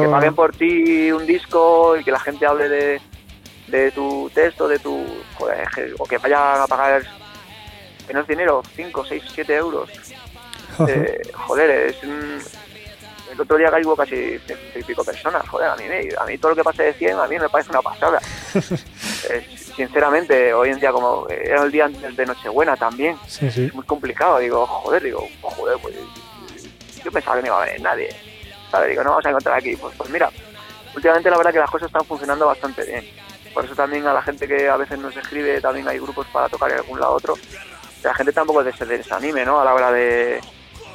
Speaker 5: que paguen por ti un disco y que la gente hable de, de tu texto, de tu... Joder, que- o que vayan a pagar menos dinero, 5, 6, 7 euros. Eh, joder, es... un- el otro día hubo casi ciento y pico personas, joder, a mí, a mí todo lo que pase de 100 a mí me parece una pasada. <laughs> Eh, sinceramente, hoy en día como era el día antes de Nochebuena también,
Speaker 1: Sí, sí.
Speaker 5: es muy complicado. Digo, joder, digo, joder, pues yo pensaba que no iba a venir nadie. ¿Sabes? Digo, no vamos a encontrar aquí. Pues, pues mira, últimamente la verdad que las cosas están funcionando bastante bien. Por eso también a la gente que a veces nos escribe, también hay grupos para tocar en algún lado otro. La gente tampoco se desanime, ¿no? A la hora de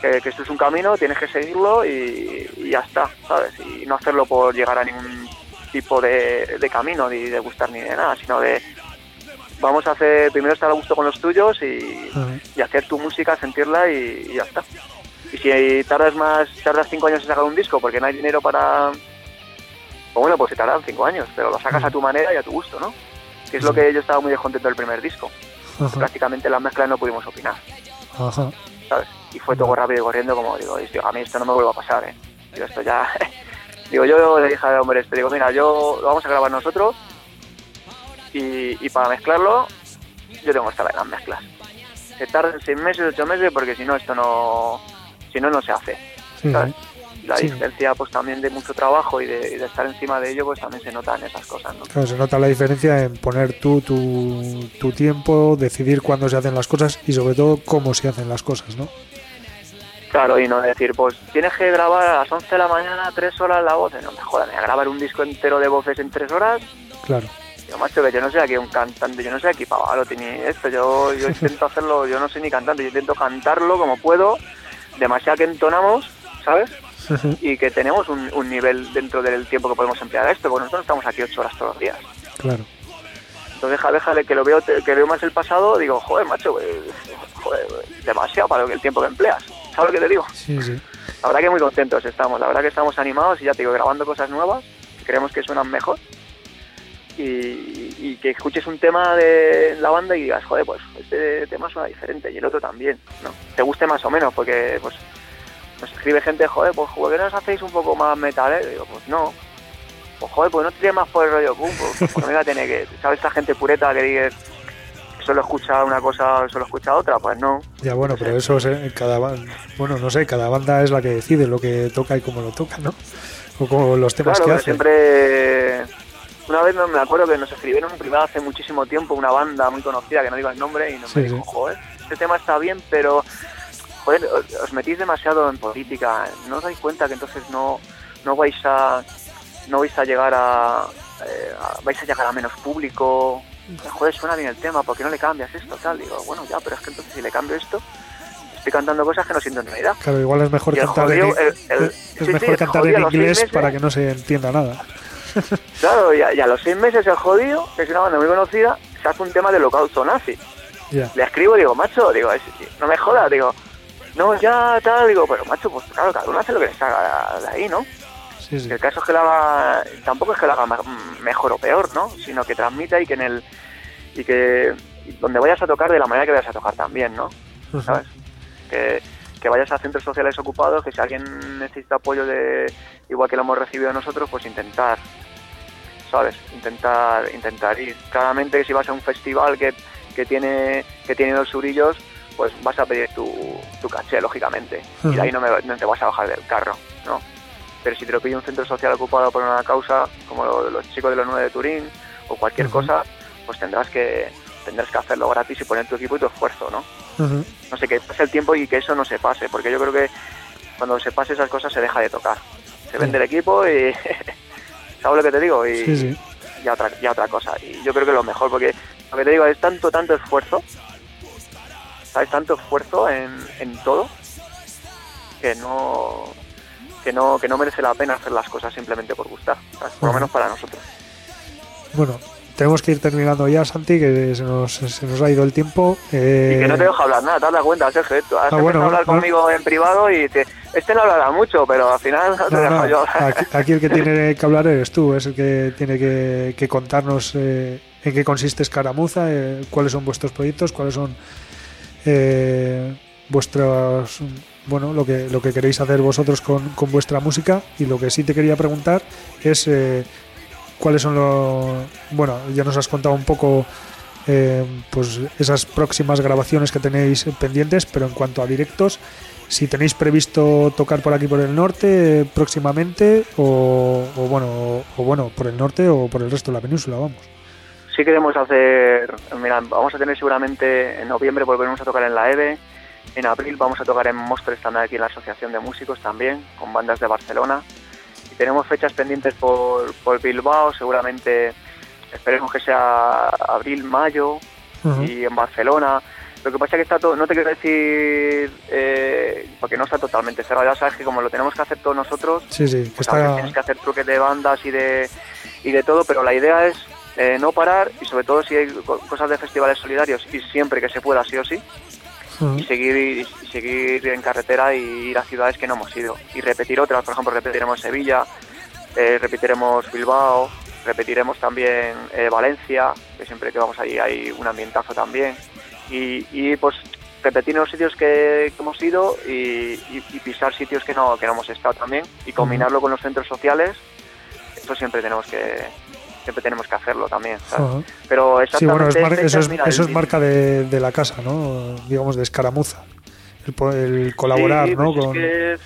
Speaker 5: que, que esto es un camino, tienes que seguirlo y, y ya está, ¿sabes? Y no hacerlo por llegar a ningún tipo de, de camino, ni de gustar ni de nada, sino de vamos a hacer, primero estar a gusto con los tuyos y, hacer tu música, sentirla y, y ya está. Y si tardas más, tardas cinco años en sacar un disco porque no hay dinero para... Pues bueno, pues se tardan cinco años, pero lo sacas a tu manera y a tu gusto, ¿no? Que es lo que yo estaba muy descontento del primer disco.
Speaker 1: Ajá.
Speaker 5: Prácticamente en las mezclas no pudimos opinar,
Speaker 1: Ajá.
Speaker 5: ¿sabes? Y fue todo rápido y corriendo como digo, "Tío, a mí esto no me vuelve a pasar, ¿eh? Digo, esto ya... <laughs> digo, yo le dije al hombre este, digo, mira, yo lo vamos a grabar nosotros y, y para mezclarlo yo tengo que estar en las mezclas. se tarden seis meses, ocho meses, porque si no, esto no, si no, no se hace. La
Speaker 1: Sí.
Speaker 5: diferencia, pues también de mucho trabajo y de, y de estar encima de ello, pues también se notan esas cosas, ¿no?
Speaker 1: Claro, se nota la diferencia en poner tú tu, tu tiempo, decidir cuándo se hacen las cosas y sobre todo cómo se hacen las cosas, ¿no?
Speaker 5: Claro, y no decir, pues tienes que grabar a las 11 de la mañana tres horas la voz. No me jodas, me voy a grabar un disco entero de voces en tres horas.
Speaker 1: Claro.
Speaker 5: Yo, macho, que yo no soy aquí un cantante, yo no soy aquí Pavarotti ni esto. Yo, yo <laughs> intento hacerlo, yo no soy ni cantante, yo intento cantarlo como puedo, demasiado que entonamos, ¿sabes? Y que tenemos un, un nivel dentro del tiempo que podemos emplear a esto, porque nosotros estamos aquí ocho horas todos los días.
Speaker 1: Claro.
Speaker 5: Entonces, deja- déjale que lo veo, que veo más el pasado, digo, joder, macho, eh, joder, demasiado para el tiempo que empleas. ¿Sabes lo que te digo?
Speaker 1: Sí, sí.
Speaker 5: La verdad que muy contentos estamos, la verdad que estamos animados y ya te digo, grabando cosas nuevas, que creemos que suenan mejor. Y, y que escuches un tema de la banda y digas, joder, pues este tema suena diferente y el otro también, ¿no? Te guste más o menos, porque pues nos escribe gente, joder, pues ¿por qué no os hacéis un poco más metal? eh?". Digo, pues no. Pues joder, pues no tiene más por el rollo punk, pues, pues <laughs> mira, tiene que, ¿sabes? Esta gente pureta que dices solo escucha una cosa o solo escucha otra, pues no.
Speaker 1: Ya bueno, pero eso es, eh, cada bueno, no sé, cada banda es la que decide lo que toca y cómo lo toca, ¿no? O como los temas
Speaker 5: Claro,
Speaker 1: que hace.
Speaker 5: siempre. Una vez me acuerdo que nos escribieron en privado hace muchísimo tiempo una banda muy conocida, que no digo el nombre, y nos
Speaker 1: Sí,
Speaker 5: me dijo,
Speaker 1: sí.
Speaker 5: joder, este tema está bien, pero joder, os, os metís demasiado en política, no os dais cuenta que entonces no, no vais a no vais a llegar a, eh, a- vais a llegar a menos público. Joder, suena bien el tema, ¿por qué no le cambias esto? Tal, digo, bueno, ya, pero es que entonces si le cambio esto, estoy cantando cosas que no siento en realidad.
Speaker 1: Claro, igual es mejor cantar en,
Speaker 5: jodido, el- el-
Speaker 1: es
Speaker 5: sí,
Speaker 1: mejor cantar en inglés para que no se entienda nada. <laughs>
Speaker 5: Claro, y a, y a los seis meses el jodido, que es una banda muy conocida, se hace un tema del holocausto nazi.
Speaker 1: Ya.
Speaker 5: Le escribo y digo, macho, digo, no me jodas, digo, no, ya, tal, digo, pero macho, pues claro, cada uno hace lo que le salga de ahí, ¿no?
Speaker 1: Sí, sí.
Speaker 5: El caso es que lo haga, tampoco es que lo haga me- mejor o peor, ¿no? Sino que transmita y que en el, y que donde vayas a tocar de la manera que vayas a tocar también, ¿no? ¿Sabes? Que, que vayas a centros sociales ocupados, que si alguien necesita apoyo de igual que lo hemos recibido nosotros, pues intentar, ¿sabes? Intentar, intentar ir. Claramente que si vas a un festival que, que tiene que tiene dos surillos, pues vas a pedir tu, tu caché, lógicamente. Y de ahí no, me- no te vas a bajar del carro, ¿no? Pero si te lo pide un centro social ocupado por una causa, como lo- los chicos de los 9 de Turín, o cualquier cosa, pues tendrás que tendrás que hacerlo gratis y poner tu equipo y tu esfuerzo, ¿no? No sé, que pase el tiempo y que eso no se pase, porque yo creo que cuando se pase esas cosas se deja de tocar. Se vende el equipo y... <laughs> ¿Sabes lo que te digo? Y
Speaker 1: Sí, sí.
Speaker 5: ya otra, ya otra cosa. Y yo creo que lo mejor, porque lo que te digo es tanto, tanto esfuerzo, ¿sabes? Tanto esfuerzo en, en todo, que no, que no que no merece la pena hacer las cosas simplemente por gustar, ¿sabes? por lo menos para nosotros.
Speaker 1: Bueno, tenemos que ir terminando ya, Santi, que se nos, se nos ha ido el tiempo.
Speaker 5: Y
Speaker 1: Eh,
Speaker 5: que no te dejo hablar nada, te dado cuenta, Sergio. Has
Speaker 1: Ah, bueno,
Speaker 5: a hablar
Speaker 1: bueno.
Speaker 5: conmigo en privado y te, este no hablará mucho, pero al final no <laughs> te
Speaker 1: no,
Speaker 5: dejo
Speaker 1: no,
Speaker 5: yo
Speaker 1: aquí, aquí el que tiene que hablar eres tú, es el que tiene que, que contarnos eh, en qué consiste Escaramuza, eh, cuáles son vuestros proyectos, cuáles son eh, vuestros bueno lo que lo que queréis hacer vosotros con, con vuestra música y lo que sí te quería preguntar es eh, cuáles son los bueno ya nos has contado un poco eh, pues esas próximas grabaciones que tenéis pendientes pero en cuanto a directos si tenéis previsto tocar por aquí por el norte próximamente o, o bueno o, bueno por el norte o por el resto de la península vamos
Speaker 5: Sí queremos hacer, mira, vamos a tener seguramente en noviembre volveremos a tocar en la EVE, en abril vamos a tocar en Monster Standard aquí en la Asociación de Músicos también, con bandas de Barcelona. Tenemos fechas pendientes por, por Bilbao, seguramente esperemos que sea abril, mayo, y en Barcelona. Lo que pasa es que está todo, no te quiero decir, eh, porque no está totalmente cerrado, ya sabes que como lo tenemos que hacer todos nosotros,
Speaker 1: sí sí que
Speaker 5: pues
Speaker 1: está
Speaker 5: tienes que hacer truques de bandas y de, y de todo, pero la idea es eh, no parar y sobre todo si hay co- cosas de festivales solidarios y siempre que se pueda, sí o sí, Y seguir, y seguir en carretera y ir a ciudades que no hemos ido. Y repetir otras, por ejemplo, repetiremos Sevilla, eh, repetiremos Bilbao, repetiremos también eh, Valencia, que siempre que vamos allí hay un ambientazo también. Y, y, pues repetir los sitios que, que hemos ido y, y- y pisar sitios que no, que no hemos estado también y combinarlo con los centros sociales. Eso siempre tenemos que, siempre tenemos que hacerlo también. ¿sabes? Pero
Speaker 1: Sí, bueno, es mar- eso
Speaker 5: fechas,
Speaker 1: es,
Speaker 5: mira,
Speaker 1: eso es marca de, de la casa, ¿no? Digamos, de escaramuza. El, colaborar,
Speaker 5: Sí,
Speaker 1: ¿no?
Speaker 5: pues
Speaker 1: Con...
Speaker 5: es,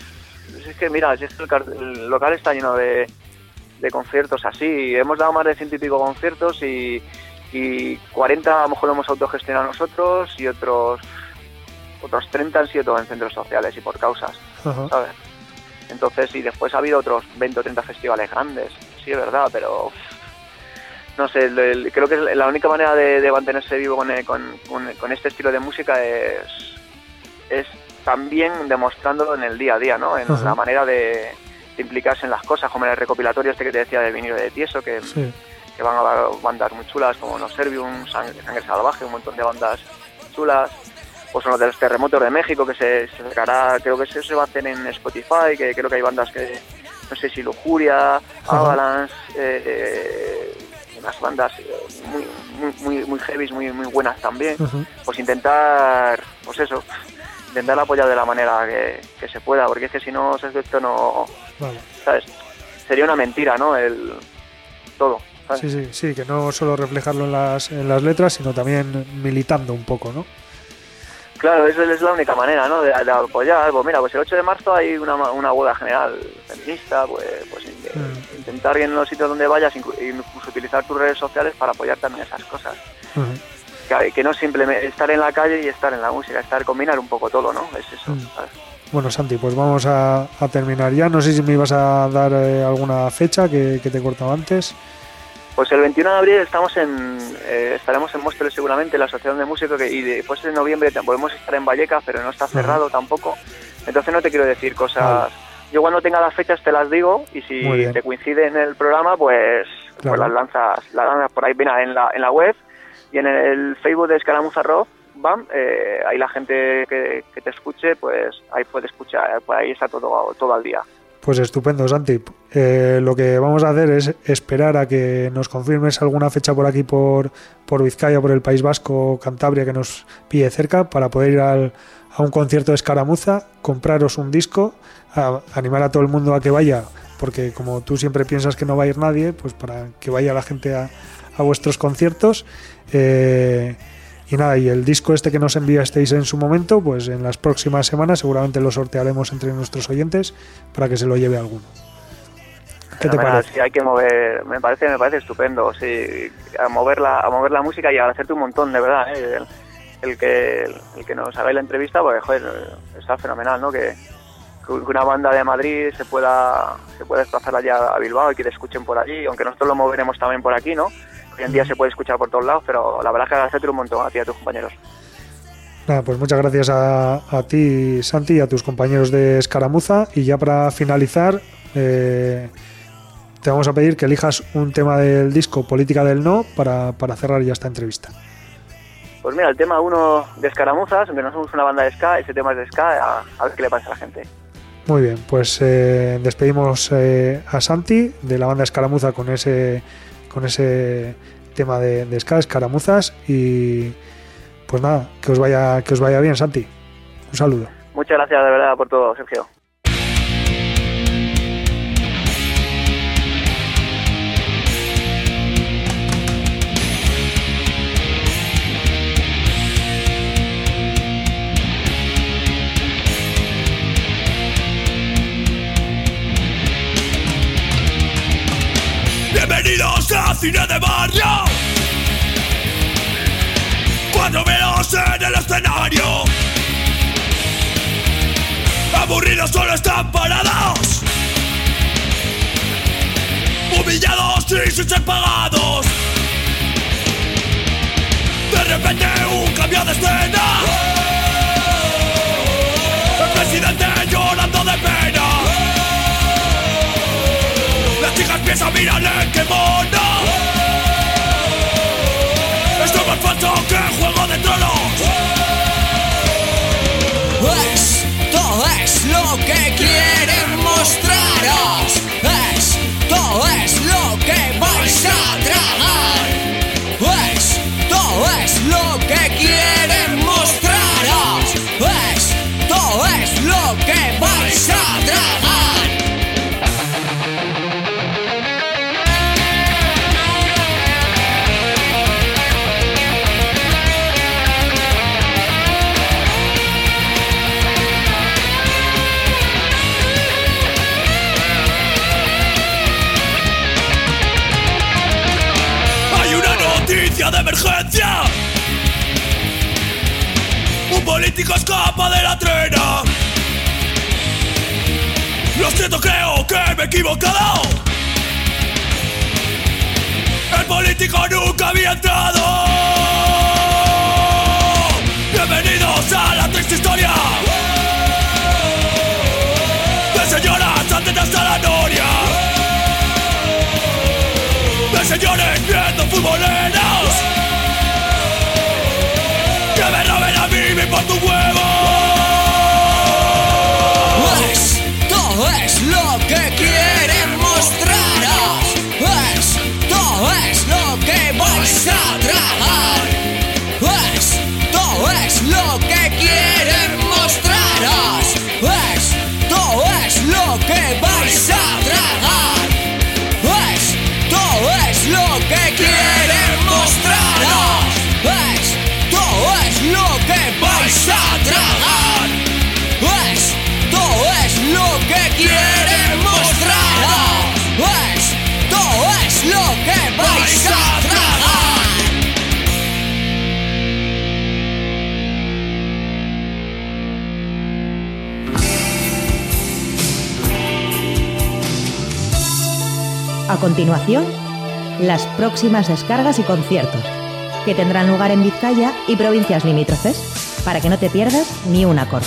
Speaker 5: que, es que, mira, es el, local está lleno de, de conciertos así. Hemos dado más de ciento y pico conciertos y, y 40 a lo mejor lo hemos autogestionado nosotros y otros otros 30 han sido en centros sociales y por causas. Entonces, y después ha habido otros 20 o 30 festivales grandes, sí, es verdad, pero no sé, el- el- creo que la única manera de, de mantenerse vivo con, eh, con- con- con este estilo de música es, es también demostrándolo en el día a día, ¿no? En
Speaker 1: Ajá.
Speaker 5: la manera de, de implicarse en las cosas, como en el recopilatorio este que te decía del vinilo de Tieso, que,
Speaker 1: Sí.
Speaker 5: que van a haber bandas muy chulas como No Servium, Sangre, Sangre Salvaje, un montón de bandas chulas. Pues los de los terremotos de México, que se, se sacará, creo que eso se va a hacer en Spotify, que creo que hay bandas que, no sé si Lujuria, Avalanche, eh, eh, unas bandas eh, muy, muy, muy, muy heavy, muy, muy buenas también. Pues intentar, pues eso, intentar apoyar de la manera que, que se pueda, porque es que si no, esto no,
Speaker 1: Vale.
Speaker 5: ¿sabes? Sería una mentira, ¿no? El todo. ¿sabes?
Speaker 1: Sí, sí, sí, que no solo reflejarlo en las, en las letras, sino también militando un poco, ¿no?
Speaker 5: Claro, esa es la única manera, ¿no? De, de apoyar. Pues mira, pues el 8 de marzo hay una, una huelga general feminista, pues, pues
Speaker 1: Mm.
Speaker 5: intentar en los sitios donde vayas, inclu- incluso utilizar tus redes sociales para apoyar también esas cosas.
Speaker 1: Ujú.
Speaker 5: Que, que no simplemente estar en la calle y estar en la música, estar combinar un poco todo, ¿no? Es eso.
Speaker 1: Mm.
Speaker 5: ¿sabes?
Speaker 1: Bueno, Santi, pues vamos a, a terminar ya. No sé si me ibas a dar eh, alguna fecha que, que te he cortado antes.
Speaker 5: Pues el 21 de abril estamos en, eh, estaremos en Móstoles seguramente, la Asociación de Músicos, que- y después en noviembre tam- podemos estar en Vallecas, pero no está cerrado tampoco. Entonces no te quiero decir cosas... Yo cuando tenga las fechas te las digo y si te coincide en el programa, pues,
Speaker 1: Claro.
Speaker 5: pues las lanzas las lanzas por ahí mira, en la, en la web y en el Facebook de Escaramuza Rock. Bam, eh, ahí la gente que, que te escuche, pues ahí puede escuchar, pues ahí está todo, todo al día.
Speaker 1: Pues estupendo, Santi. Eh, lo que vamos a hacer es esperar a que nos confirmes alguna fecha por aquí, por, por Vizcaya, por el País Vasco, Cantabria, que nos pille cerca, para poder ir al- a un concierto de escaramuza, compraros un disco, animar a todo el mundo a que vaya, porque como tú siempre piensas que no va a ir nadie, pues para que vaya la gente a, a vuestros conciertos. Eh, y nada, y el disco este que nos enviasteis en su momento, pues en las próximas semanas seguramente lo sortearemos entre nuestros oyentes para que se lo lleve alguno. ¿Qué te parece?
Speaker 5: Sí, hay que mover, me parece, me parece estupendo, sí, a mover la, a mover la música y agradecerte un montón, de verdad, ¿eh? el, el que el, que nos hagáis la entrevista, pues joder, está fenomenal, ¿no? Que, que una banda de Madrid se pueda se pueda desplazar allá a Bilbao y que te escuchen por allí, aunque nosotros lo moveremos también por aquí, ¿no? Hoy en día se puede escuchar por todos lados, pero la verdad es que agradecerte un montón a ti y a tus compañeros.
Speaker 1: Nada, pues muchas gracias a, a ti, Santi, y a tus compañeros de Escaramuza. Y ya para finalizar, eh, te vamos a pedir que elijas un tema del disco Política del No para, para cerrar ya esta entrevista.
Speaker 5: Pues mira, el tema uno de Escaramuzas, aunque no somos una banda de ska, ese tema es de ska, a, a ver qué le pasa a la gente.
Speaker 1: Muy bien, pues eh, despedimos eh, a Santi de la banda Escaramuza con ese, con ese tema de, de ska, Escaramuzas. Y pues nada, que os vaya, que os vaya bien, Santi. Un saludo.
Speaker 5: Muchas gracias de verdad por todo, Sergio.
Speaker 6: Cine de Barrio. Cuatro velos en el escenario. Aburridos solo están parados. Humillados y sin ser pagados. De repente un cambio de escena. El presidente llorando de pena. Las chicas piensan, mírale qué mono Esto es más falso que
Speaker 7: emergencia.
Speaker 6: Un político escapa de la trena. Lo siento, creo que me he equivocado. El político nunca había entrado. Bienvenidos a la triste historia. De señoras antes hasta la noria. De señores viendo
Speaker 2: fútbol continuación, las próximas descargas y conciertos, que tendrán lugar en Vizcaya y provincias limítrofes, para que no te pierdas ni un acorde.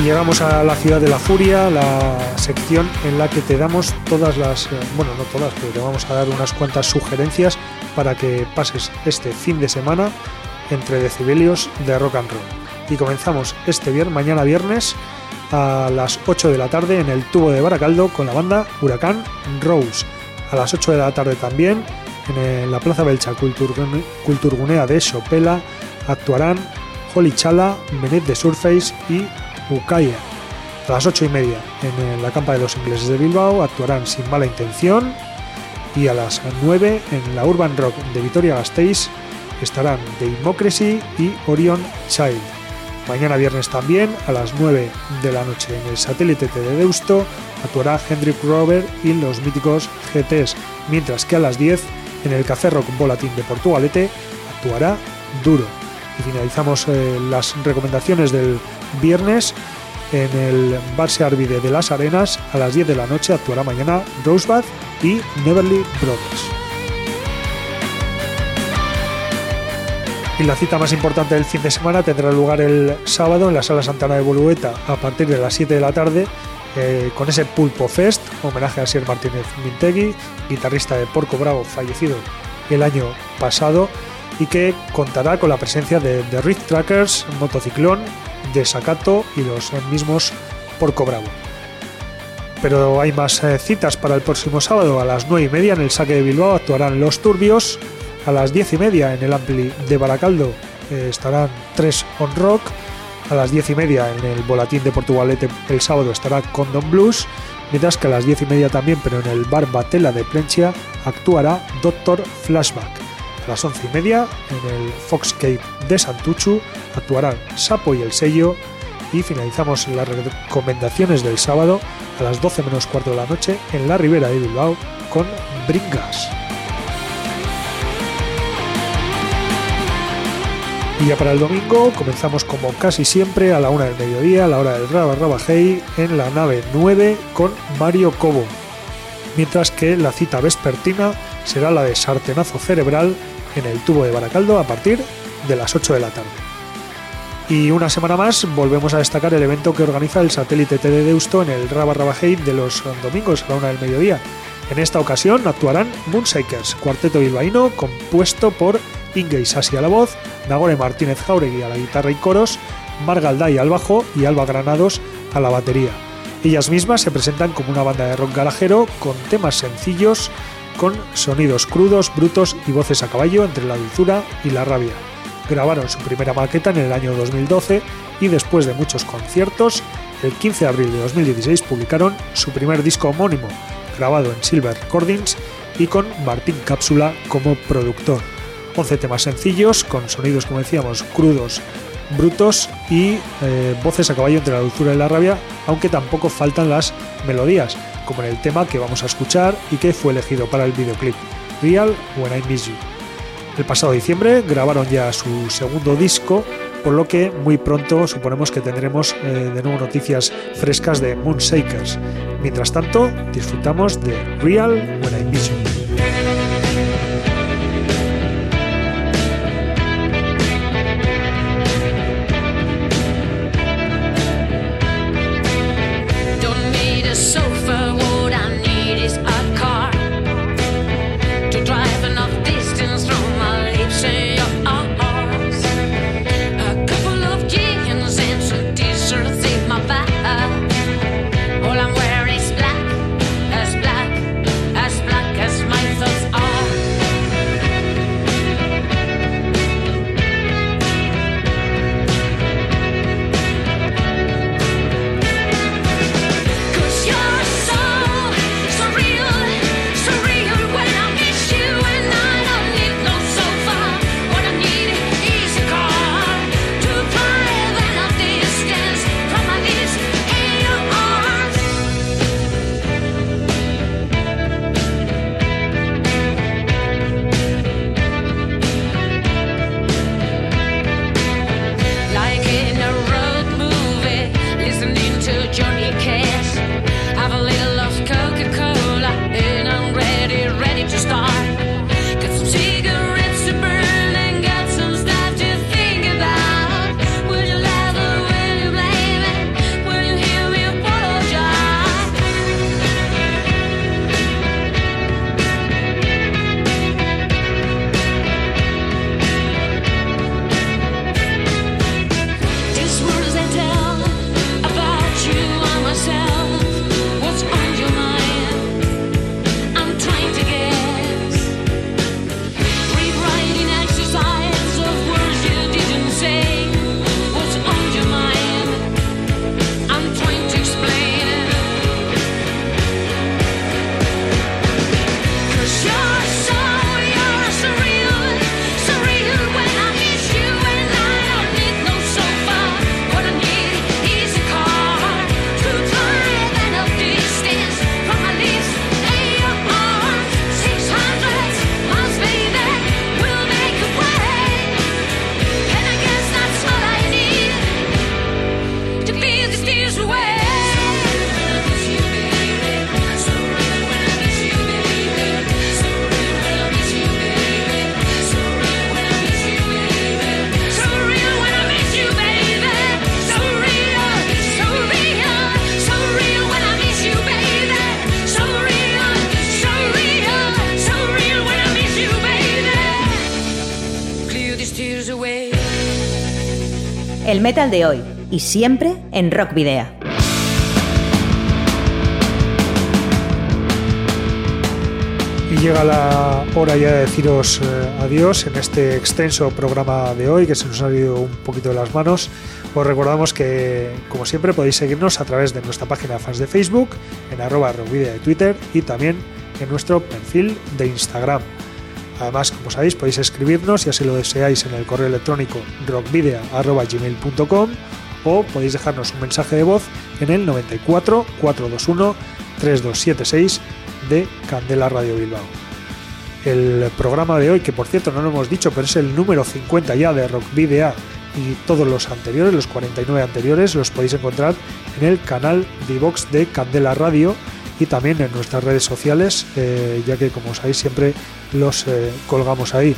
Speaker 1: Y llegamos a la ciudad de la furia, la sección en la que te damos todas las, eh, bueno, no todas, pero te vamos a dar unas cuantas sugerencias para que pases este fin de semana entre decibelios de rock and roll. Y comenzamos este viernes, mañana viernes a las 8 de la tarde en el tubo de Baracaldo con la banda Huracán Rose. A las 8 de la tarde también en la Plaza Belcha Culturgune- Culturgunea de Sopela actuarán Holy Chala, Benet de Surface y Ukaya. A las 8 y media en la campa de los ingleses de Bilbao actuarán Sin Mala Intención y a las 9 en la Urban Rock de Vitoria Gasteiz estarán Democracy y Orion Child. Mañana viernes también a las 9 de la noche en el satélite de Deusto actuará Hendrik Robert y los míticos GTs, mientras que a las 10 en el Café Rock Volatín de Portugalete actuará Duro. Y finalizamos eh, las recomendaciones del viernes en el Barse Arvide de las Arenas a las 10 de la noche actuará mañana Rosebud y Neverly Brothers. Y la cita más importante del fin de semana tendrá lugar el sábado en la Sala Santana de Bolueta a partir de las 7 de la tarde eh, con ese Pulpo Fest, homenaje a Sir Martínez Mintegui, guitarrista de Porco Bravo fallecido el año pasado y que contará con la presencia de The Rift Trackers, Motociclón, de Sacato y los mismos Porco Bravo. Pero hay más eh, citas para el próximo sábado. A las 9 y media en el Saque de Bilbao actuarán Los Turbios. A las 10 y media en el Ampli de Baracaldo eh, estarán 3 On Rock. A las 10 y media en el Volatín de Portugalete el sábado estará Condom Blues. Mientras que a las 10 y media también, pero en el Bar Batela de Plencia, actuará Doctor Flashback. A las 11 y media en el Foxcade de Santuchu actuarán Sapo y el Sello. Y finalizamos las recomendaciones del sábado a las 12 menos cuarto de la noche en la Ribera de Bilbao con Bringas. Y ya para el domingo comenzamos como casi siempre a la una del mediodía, a la hora del Raba Raba Hey, en la nave 9 con Mario Cobo. Mientras que la cita vespertina será la de Sartenazo Cerebral en el tubo de Baracaldo a partir de las 8 de la tarde. Y una semana más volvemos a destacar el evento que organiza el satélite TD Deusto en el Raba Raba Hey de los domingos a la una del mediodía. En esta ocasión actuarán Moonshakers, cuarteto bilbaíno compuesto por Inge Isasi a la voz, Nagore Martínez Jauregui a la guitarra y coros, Mar Galday al bajo y Alba Granados a la batería. Ellas mismas se presentan como una banda de rock garajero con temas sencillos, con sonidos crudos, brutos y voces a caballo entre la dulzura y la rabia. Grabaron su primera maqueta en el año 2012 y después de muchos conciertos, el 15 de abril de 2016 publicaron su primer disco homónimo, grabado en Silver Recordings y con Martín Cápsula como productor. 11 temas sencillos, con sonidos, como decíamos, crudos, brutos y eh, voces a caballo entre la dulzura y la rabia, aunque tampoco faltan las melodías, como en el tema que vamos a escuchar y que fue elegido para el videoclip, Real When I Miss You. El pasado diciembre grabaron ya su segundo disco, por lo que muy pronto suponemos que tendremos eh, de nuevo noticias frescas de Moonshakers. Mientras tanto, disfrutamos de Real When I Miss
Speaker 2: metal de hoy y siempre en Rock Video.
Speaker 1: Y llega la hora ya de deciros eh, adiós en este extenso programa de hoy que se nos ha ido un poquito de las manos. Os recordamos que, como siempre, podéis seguirnos a través de nuestra página de fans de Facebook, en arroba rockvidea de Twitter y también en nuestro perfil de Instagram. Además, como sabéis, podéis escribirnos, si lo deseáis, en el correo electrónico rockvidea.gmail.com o podéis dejarnos un mensaje de voz en el 94 421 3276 de Candela Radio Bilbao. El programa de hoy, que por cierto no lo hemos dicho, pero es el número 50 ya de Rock Video y todos los anteriores, los 49 anteriores, los podéis encontrar en el canal de iVox de Candela Radio y también en nuestras redes sociales, eh, ya que como sabéis siempre los eh, colgamos ahí.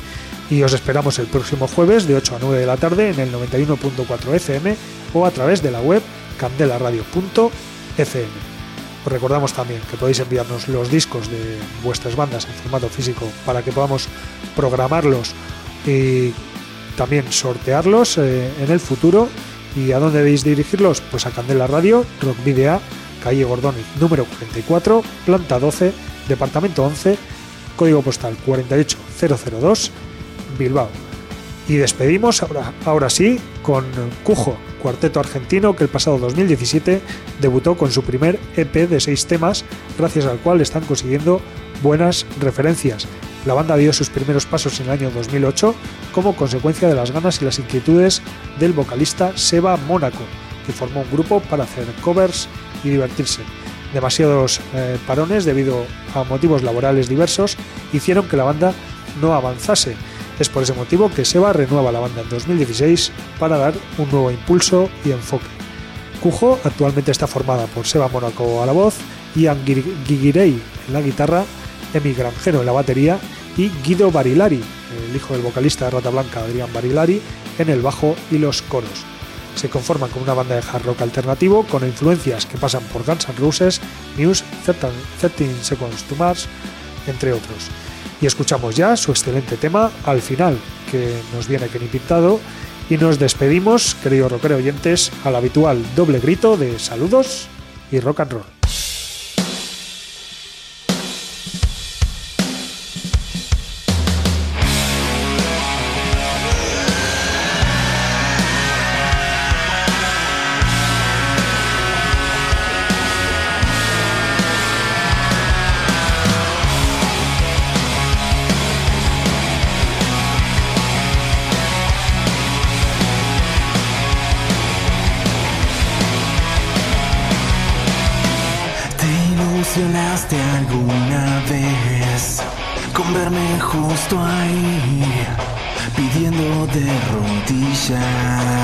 Speaker 1: Y os esperamos el próximo jueves de 8 a 9 de la tarde en el 91.4 FM o a través de la web candelaradio.fm. Os recordamos también que podéis enviarnos los discos de vuestras bandas en formato físico para que podamos programarlos y también sortearlos eh, en el futuro. ¿Y a dónde debéis dirigirlos? Pues a Candela Radio, Rock Video, calle Gordoni, número 44, planta 12, departamento 11, código postal 48002, Bilbao. Y despedimos ahora, ahora sí con Cujo, cuarteto argentino que el pasado 2017 debutó con su primer EP de seis temas, gracias al cual están consiguiendo buenas referencias. La banda dio sus primeros pasos en el año 2008 como consecuencia de las ganas y las inquietudes del vocalista Seba Mónaco, que formó un grupo para hacer covers y divertirse. Demasiados eh, parones debido a motivos laborales diversos hicieron que la banda no avanzase. Es por ese motivo que Seba renueva la banda en 2016 para dar un nuevo impulso y enfoque. Cujo actualmente está formada por Seba Mónaco a la voz, Ian Gir- Gigirei en la guitarra, Emi Granjero en la batería y Guido Barilari, el hijo del vocalista de Rata Blanca Adrián Barilari, en el bajo y los coros. Se conforman con una banda de hard rock alternativo con influencias que pasan por Guns N' Roses, Muse, 13 Seconds to Mars, entre otros. Y escuchamos ya su excelente tema al final, que nos viene que ni pintado, y nos despedimos, queridos rockero oyentes, al habitual doble grito de saludos y rock and roll.
Speaker 8: 下
Speaker 2: 想。